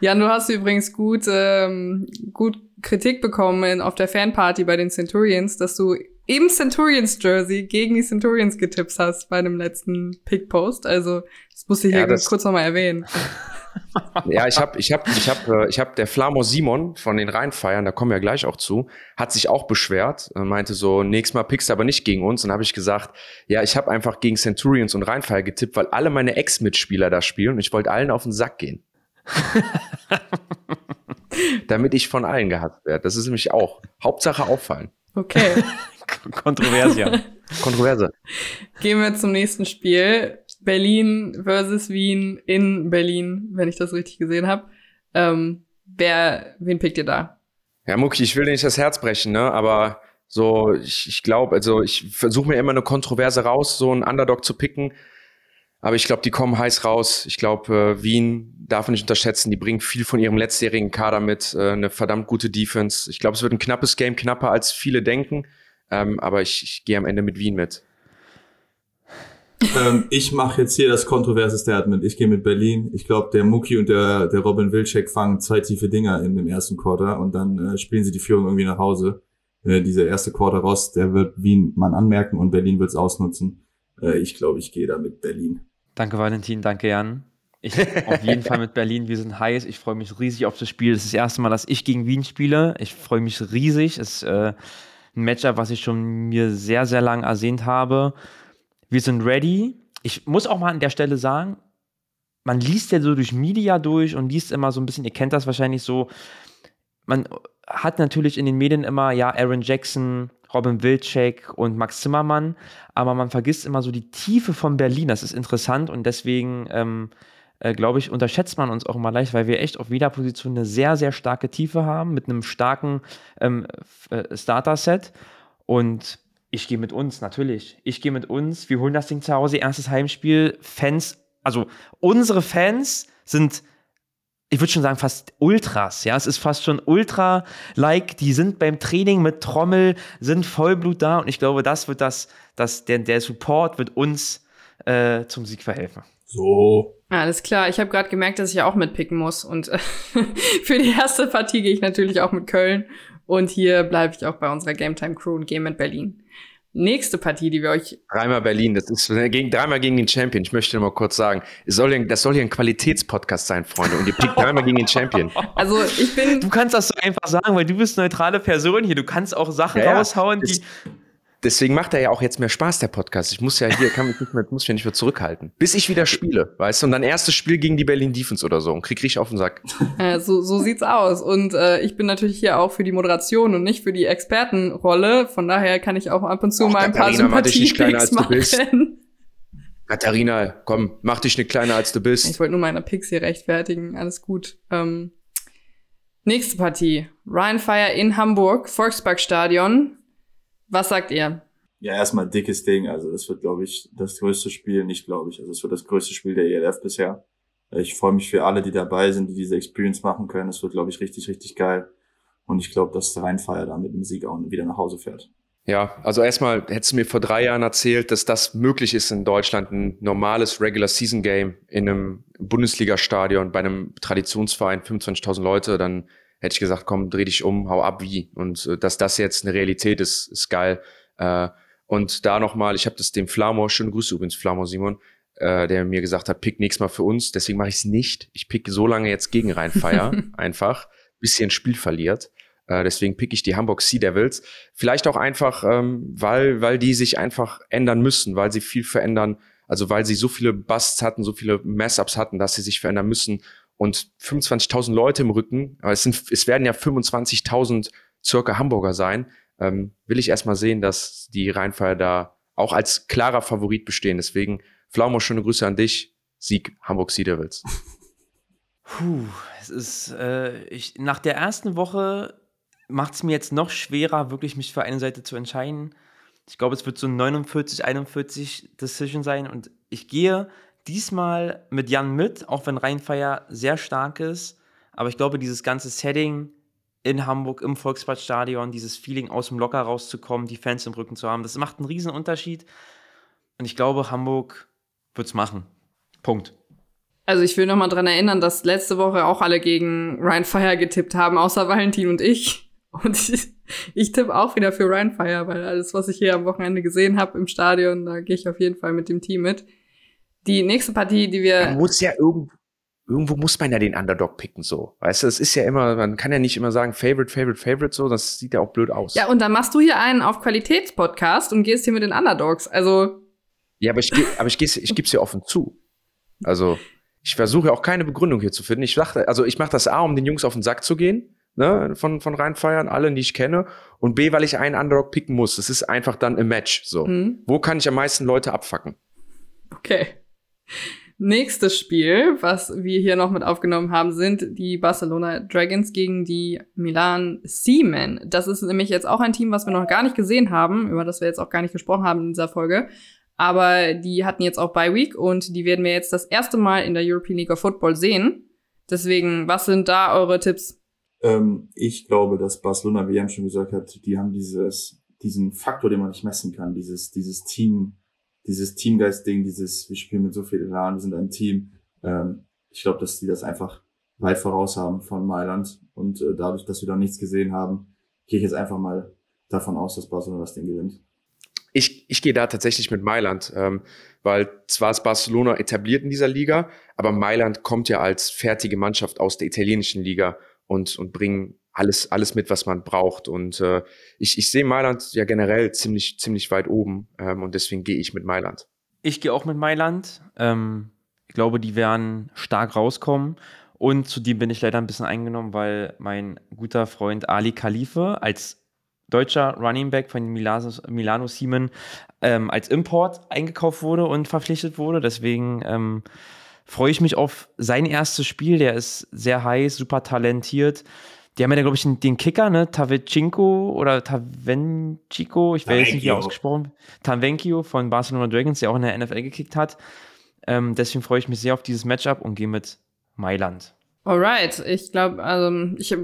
Jan, du hast übrigens gut, ähm, gut Kritik bekommen in, auf der Fanparty bei den Centurions, dass du im Centurions Jersey gegen die Centurions getippt hast bei dem letzten Pick-Post. Also, das musste ich ja, hier kurz nochmal erwähnen. Ja, ich habe, ich habe, ich habe, ich habe der Flamo Simon von den Rheinfeiern, da kommen wir gleich auch zu, hat sich auch beschwert und meinte so, nächstes Mal pickst du aber nicht gegen uns. Und habe ich gesagt, ja, ich habe einfach gegen Centurions und Rheinfeier getippt, weil alle meine Ex-Mitspieler da spielen und ich wollte allen auf den Sack gehen. Damit ich von allen gehasst werde. Das ist nämlich auch. Hauptsache auffallen. Okay. Kontroversia. Kontroverse. Gehen wir zum nächsten Spiel. Berlin versus Wien in Berlin, wenn ich das richtig gesehen habe. Ähm, wer, wen pickt ihr da? Ja, Muki, ich will dir nicht das Herz brechen, ne? Aber so, ich, ich glaube, also ich versuche mir immer eine Kontroverse raus, so einen Underdog zu picken. Aber ich glaube, die kommen heiß raus. Ich glaube, äh, Wien darf man nicht unterschätzen. Die bringen viel von ihrem letztjährigen Kader mit, äh, eine verdammt gute Defense. Ich glaube, es wird ein knappes Game, knapper als viele denken. Ähm, aber ich, ich gehe am Ende mit Wien mit. Ähm, ich mache jetzt hier das kontroverse Statement. Ich gehe mit Berlin. Ich glaube, der Muki und der, der Robin Wilczek fangen zwei tiefe Dinger in dem ersten Quarter und dann äh, spielen sie die Führung irgendwie nach Hause. Äh, dieser erste Quarter raus, der wird Wien man anmerken und Berlin wird es ausnutzen. Äh, ich glaube, ich gehe da mit Berlin. Danke, Valentin. Danke, Jan. Ich auf jeden Fall mit Berlin. Wir sind heiß. Ich freue mich riesig auf das Spiel. Das ist das erste Mal, dass ich gegen Wien spiele. Ich freue mich riesig. Es ist äh, ein Matchup, was ich schon mir sehr, sehr lang ersehnt habe. Wir sind ready. Ich muss auch mal an der Stelle sagen, man liest ja so durch Media durch und liest immer so ein bisschen, ihr kennt das wahrscheinlich so, man hat natürlich in den Medien immer, ja, Aaron Jackson, Robin Wilczek und Max Zimmermann, aber man vergisst immer so die Tiefe von Berlin. Das ist interessant und deswegen, ähm, äh, glaube ich, unterschätzt man uns auch immer leicht, weil wir echt auf jeder Position eine sehr, sehr starke Tiefe haben mit einem starken ähm, äh, Starter-Set. Und ich gehe mit uns, natürlich. Ich gehe mit uns. Wir holen das Ding zu Hause, erstes Heimspiel. Fans, also unsere Fans sind ich würde schon sagen, fast Ultras. Ja, es ist fast schon Ultra-like. Die sind beim Training mit Trommel, sind Vollblut da und ich glaube, das wird das, das der, der Support wird uns äh, zum Sieg verhelfen. So. Alles klar. Ich habe gerade gemerkt, dass ich ja auch mitpicken muss und äh, für die erste Partie gehe ich natürlich auch mit Köln und hier bleibe ich auch bei unserer Game Time Crew und gehe mit Berlin nächste Partie, die wir euch. Dreimal Berlin, das ist gegen, dreimal gegen den Champion. Ich möchte nur mal kurz sagen, soll, das soll hier ein Qualitätspodcast sein, Freunde. Und ihr pickt dreimal gegen den Champion. Also ich bin. Du kannst das so einfach sagen, weil du bist neutrale Person hier. Du kannst auch Sachen ja, raushauen, die deswegen macht er ja auch jetzt mehr Spaß, der Podcast. Ich muss ja hier, kann mich nicht mehr, muss mich nicht mehr zurückhalten. Bis ich wieder spiele, weißt du? Und dann erstes Spiel gegen die Berlin Defense oder so und krieg richtig auf den Sack. Äh, so, so sieht's aus. Und äh, ich bin natürlich hier auch für die Moderation und nicht für die Expertenrolle. Von daher kann ich auch ab und zu Och, mal ein paar Sympathie-Picks machen. Katharina, komm, mach dich nicht kleiner als du bist. Ich wollte nur meine Picks hier rechtfertigen. Alles gut. Ähm, nächste Partie. Ryan Fire in Hamburg, Volksparkstadion. Was sagt ihr? Ja, erstmal dickes Ding. Also das wird, glaube ich, das größte Spiel, nicht glaube ich. Also es wird das größte Spiel der ELF bisher. Ich freue mich für alle, die dabei sind, die diese Experience machen können. Es wird, glaube ich, richtig, richtig geil. Und ich glaube, dass der Rheinfeier da mit dem Sieg auch wieder nach Hause fährt. Ja, also erstmal hättest du mir vor drei Jahren erzählt, dass das möglich ist in Deutschland, ein normales Regular Season Game in einem Bundesliga-Stadion bei einem Traditionsverein, 25.000 Leute, dann hätte ich gesagt, komm, dreh dich um, hau ab wie. Und äh, dass das jetzt eine Realität ist, ist geil. Äh, und da nochmal, ich habe das dem Flamor, schöne Grüße übrigens, Flamor Simon, äh, der mir gesagt hat, pick nächstes Mal für uns. Deswegen mache ich es nicht. Ich pick so lange jetzt gegen Rheinfeier, einfach, bis ihr ein Spiel verliert. Äh, deswegen pick ich die Hamburg Sea Devils. Vielleicht auch einfach, ähm, weil, weil die sich einfach ändern müssen, weil sie viel verändern. Also weil sie so viele Busts hatten, so viele Mess-Ups hatten, dass sie sich verändern müssen und 25.000 Leute im Rücken, aber es, sind, es werden ja 25.000 circa Hamburger sein, ähm, will ich erstmal sehen, dass die Rheinfeier da auch als klarer Favorit bestehen. Deswegen, Flaumo, schöne Grüße an dich. Sieg Hamburg Sea Devils. Puh, es ist, äh, ich, nach der ersten Woche macht es mir jetzt noch schwerer, wirklich mich für eine Seite zu entscheiden. Ich glaube, es wird so ein 49, 41 Decision sein und ich gehe diesmal mit Jan mit, auch wenn Rheinfeier sehr stark ist. Aber ich glaube, dieses ganze Setting in Hamburg im Volksparkstadion, dieses Feeling aus dem Locker rauszukommen, die Fans im Rücken zu haben, das macht einen riesen Unterschied. Und ich glaube, Hamburg wird es machen. Punkt. Also ich will noch mal dran erinnern, dass letzte Woche auch alle gegen Ryan Fire getippt haben, außer Valentin und ich. Und ich, ich tippe auch wieder für Ryan Fire, weil alles, was ich hier am Wochenende gesehen habe im Stadion, da gehe ich auf jeden Fall mit dem Team mit. Die nächste Partie, die wir. Man muss ja irgendwo, irgendwo muss man ja den Underdog picken, so. Weißt du, es ist ja immer, man kann ja nicht immer sagen, Favorite, Favorite, Favorite, so, das sieht ja auch blöd aus. Ja, und dann machst du hier einen auf Qualitätspodcast und gehst hier mit den Underdogs. Also. Ja, aber ich, aber ich, ich gebe es dir offen zu. Also, ich versuche auch keine Begründung hier zu finden. Ich dachte, also ich mache das A, um den Jungs auf den Sack zu gehen, ne, von, von reinfeiern, alle, die ich kenne, und B, weil ich einen Underdog picken muss. Das ist einfach dann im Match, so. Mhm. Wo kann ich am meisten Leute abfacken? Okay. Nächstes Spiel, was wir hier noch mit aufgenommen haben, sind die Barcelona Dragons gegen die Milan Seamen. Das ist nämlich jetzt auch ein Team, was wir noch gar nicht gesehen haben, über das wir jetzt auch gar nicht gesprochen haben in dieser Folge. Aber die hatten jetzt auch Bye Week und die werden wir jetzt das erste Mal in der European League of Football sehen. Deswegen, was sind da eure Tipps? Ähm, ich glaube, dass Barcelona, wie Jan schon gesagt hat, die haben dieses, diesen Faktor, den man nicht messen kann, dieses, dieses Team, dieses Teamgeist-Ding, dieses, wir spielen mit so viel Elan, wir sind ein Team. Ähm, ich glaube, dass die das einfach weit voraus haben von Mailand. Und äh, dadurch, dass wir da nichts gesehen haben, gehe ich jetzt einfach mal davon aus, dass Barcelona das Ding gewinnt. Ich, ich gehe da tatsächlich mit Mailand, ähm, weil zwar ist Barcelona etabliert in dieser Liga, aber Mailand kommt ja als fertige Mannschaft aus der italienischen Liga und, und bringen alles, alles mit, was man braucht. Und äh, ich, ich sehe Mailand ja generell ziemlich, ziemlich weit oben ähm, und deswegen gehe ich mit Mailand. Ich gehe auch mit Mailand. Ähm, ich glaube, die werden stark rauskommen. Und zudem bin ich leider ein bisschen eingenommen, weil mein guter Freund Ali Khalife als deutscher Running Back von Milano, Milano Siemen ähm, als Import eingekauft wurde und verpflichtet wurde. Deswegen ähm, freue ich mich auf sein erstes Spiel. Der ist sehr heiß, super talentiert. Die haben ja, glaube ich, den Kicker, ne? Tavechinko oder Tavencico, ich weiß nicht, wie ausgesprochen. Tavenkio von Barcelona Dragons, der auch in der NFL gekickt hat. Ähm, deswegen freue ich mich sehr auf dieses Matchup und gehe mit Mailand. Alright, ich glaube, also ich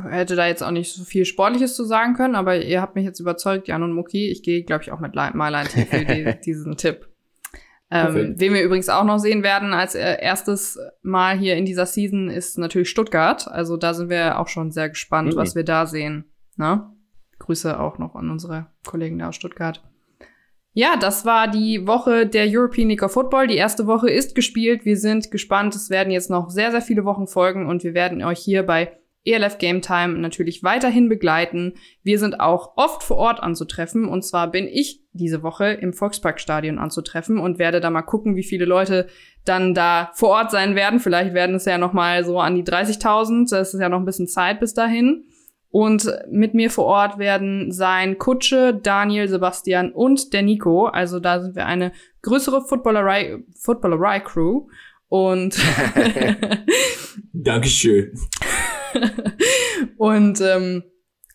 hätte da jetzt auch nicht so viel Sportliches zu sagen können, aber ihr habt mich jetzt überzeugt, Jan und Muki. Ich gehe, glaube ich, auch mit Mailand für die, diesen Tipp. Ähm, wen wir übrigens auch noch sehen werden als äh, erstes Mal hier in dieser Season ist natürlich Stuttgart. Also da sind wir auch schon sehr gespannt, mhm. was wir da sehen. Ne? Grüße auch noch an unsere Kollegen da aus Stuttgart. Ja, das war die Woche der European League of Football. Die erste Woche ist gespielt. Wir sind gespannt. Es werden jetzt noch sehr, sehr viele Wochen folgen und wir werden euch hier bei ELF Game Time natürlich weiterhin begleiten. Wir sind auch oft vor Ort anzutreffen und zwar bin ich diese Woche im Volksparkstadion anzutreffen und werde da mal gucken, wie viele Leute dann da vor Ort sein werden. Vielleicht werden es ja noch mal so an die 30.000. Das ist ja noch ein bisschen Zeit bis dahin. Und mit mir vor Ort werden sein Kutsche, Daniel, Sebastian und der Nico. Also da sind wir eine größere Footballerei, Footballerei-Crew. Und Dankeschön. und ähm,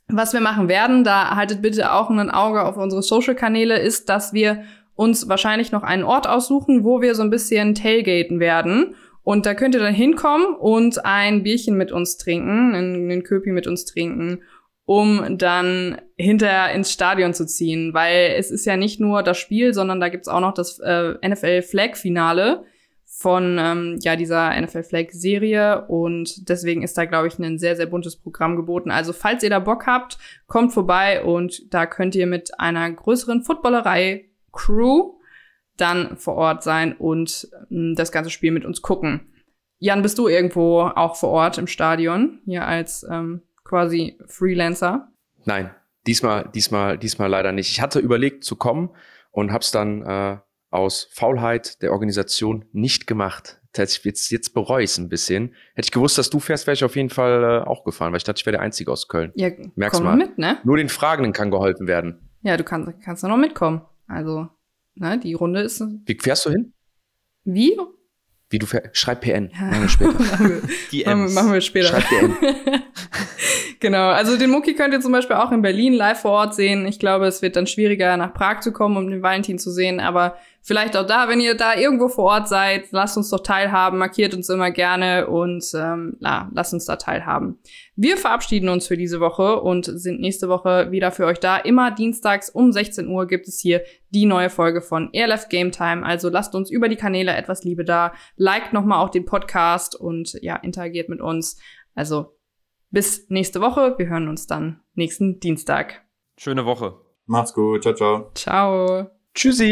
was wir machen werden, da haltet bitte auch ein Auge auf unsere Social-Kanäle, ist, dass wir uns wahrscheinlich noch einen Ort aussuchen, wo wir so ein bisschen tailgaten werden. Und da könnt ihr dann hinkommen und ein Bierchen mit uns trinken, einen Köpi mit uns trinken, um dann hinterher ins Stadion zu ziehen. Weil es ist ja nicht nur das Spiel, sondern da gibt's auch noch das äh, NFL-Flag-Finale von ähm, ja dieser NFL Flag Serie und deswegen ist da glaube ich ein sehr sehr buntes Programm geboten. Also falls ihr da Bock habt, kommt vorbei und da könnt ihr mit einer größeren Footballerei Crew dann vor Ort sein und ähm, das ganze Spiel mit uns gucken. Jan, bist du irgendwo auch vor Ort im Stadion hier als ähm, quasi Freelancer? Nein, diesmal diesmal diesmal leider nicht. Ich hatte überlegt zu kommen und hab's dann äh aus Faulheit der Organisation nicht gemacht. Jetzt, jetzt bereue ich es ein bisschen. Hätte ich gewusst, dass du fährst, wäre ich auf jeden Fall äh, auch gefahren, weil ich dachte, ich wäre der Einzige aus Köln. Ja, Merkst komm mal. mit, ne? Nur den Fragenden kann geholfen werden. Ja, du kannst, kannst noch mitkommen. Also, ne, die Runde ist. Wie fährst du hin? Wie? Wie du schreib PN. Machen wir später. Die machen, wir, machen wir später. Schreib PN. genau, also den Mucki könnt ihr zum Beispiel auch in Berlin live vor Ort sehen. Ich glaube, es wird dann schwieriger, nach Prag zu kommen, um den Valentin zu sehen. Aber vielleicht auch da, wenn ihr da irgendwo vor Ort seid, lasst uns doch teilhaben, markiert uns immer gerne und ähm, na, lasst uns da teilhaben. Wir verabschieden uns für diese Woche und sind nächste Woche wieder für euch da. Immer dienstags um 16 Uhr gibt es hier die neue Folge von ELF Game Time. Also lasst uns über die Kanäle etwas Liebe da. Liked nochmal auch den Podcast und ja, interagiert mit uns. Also bis nächste Woche. Wir hören uns dann nächsten Dienstag. Schöne Woche. Macht's gut. Ciao, ciao. Ciao. Tschüssi.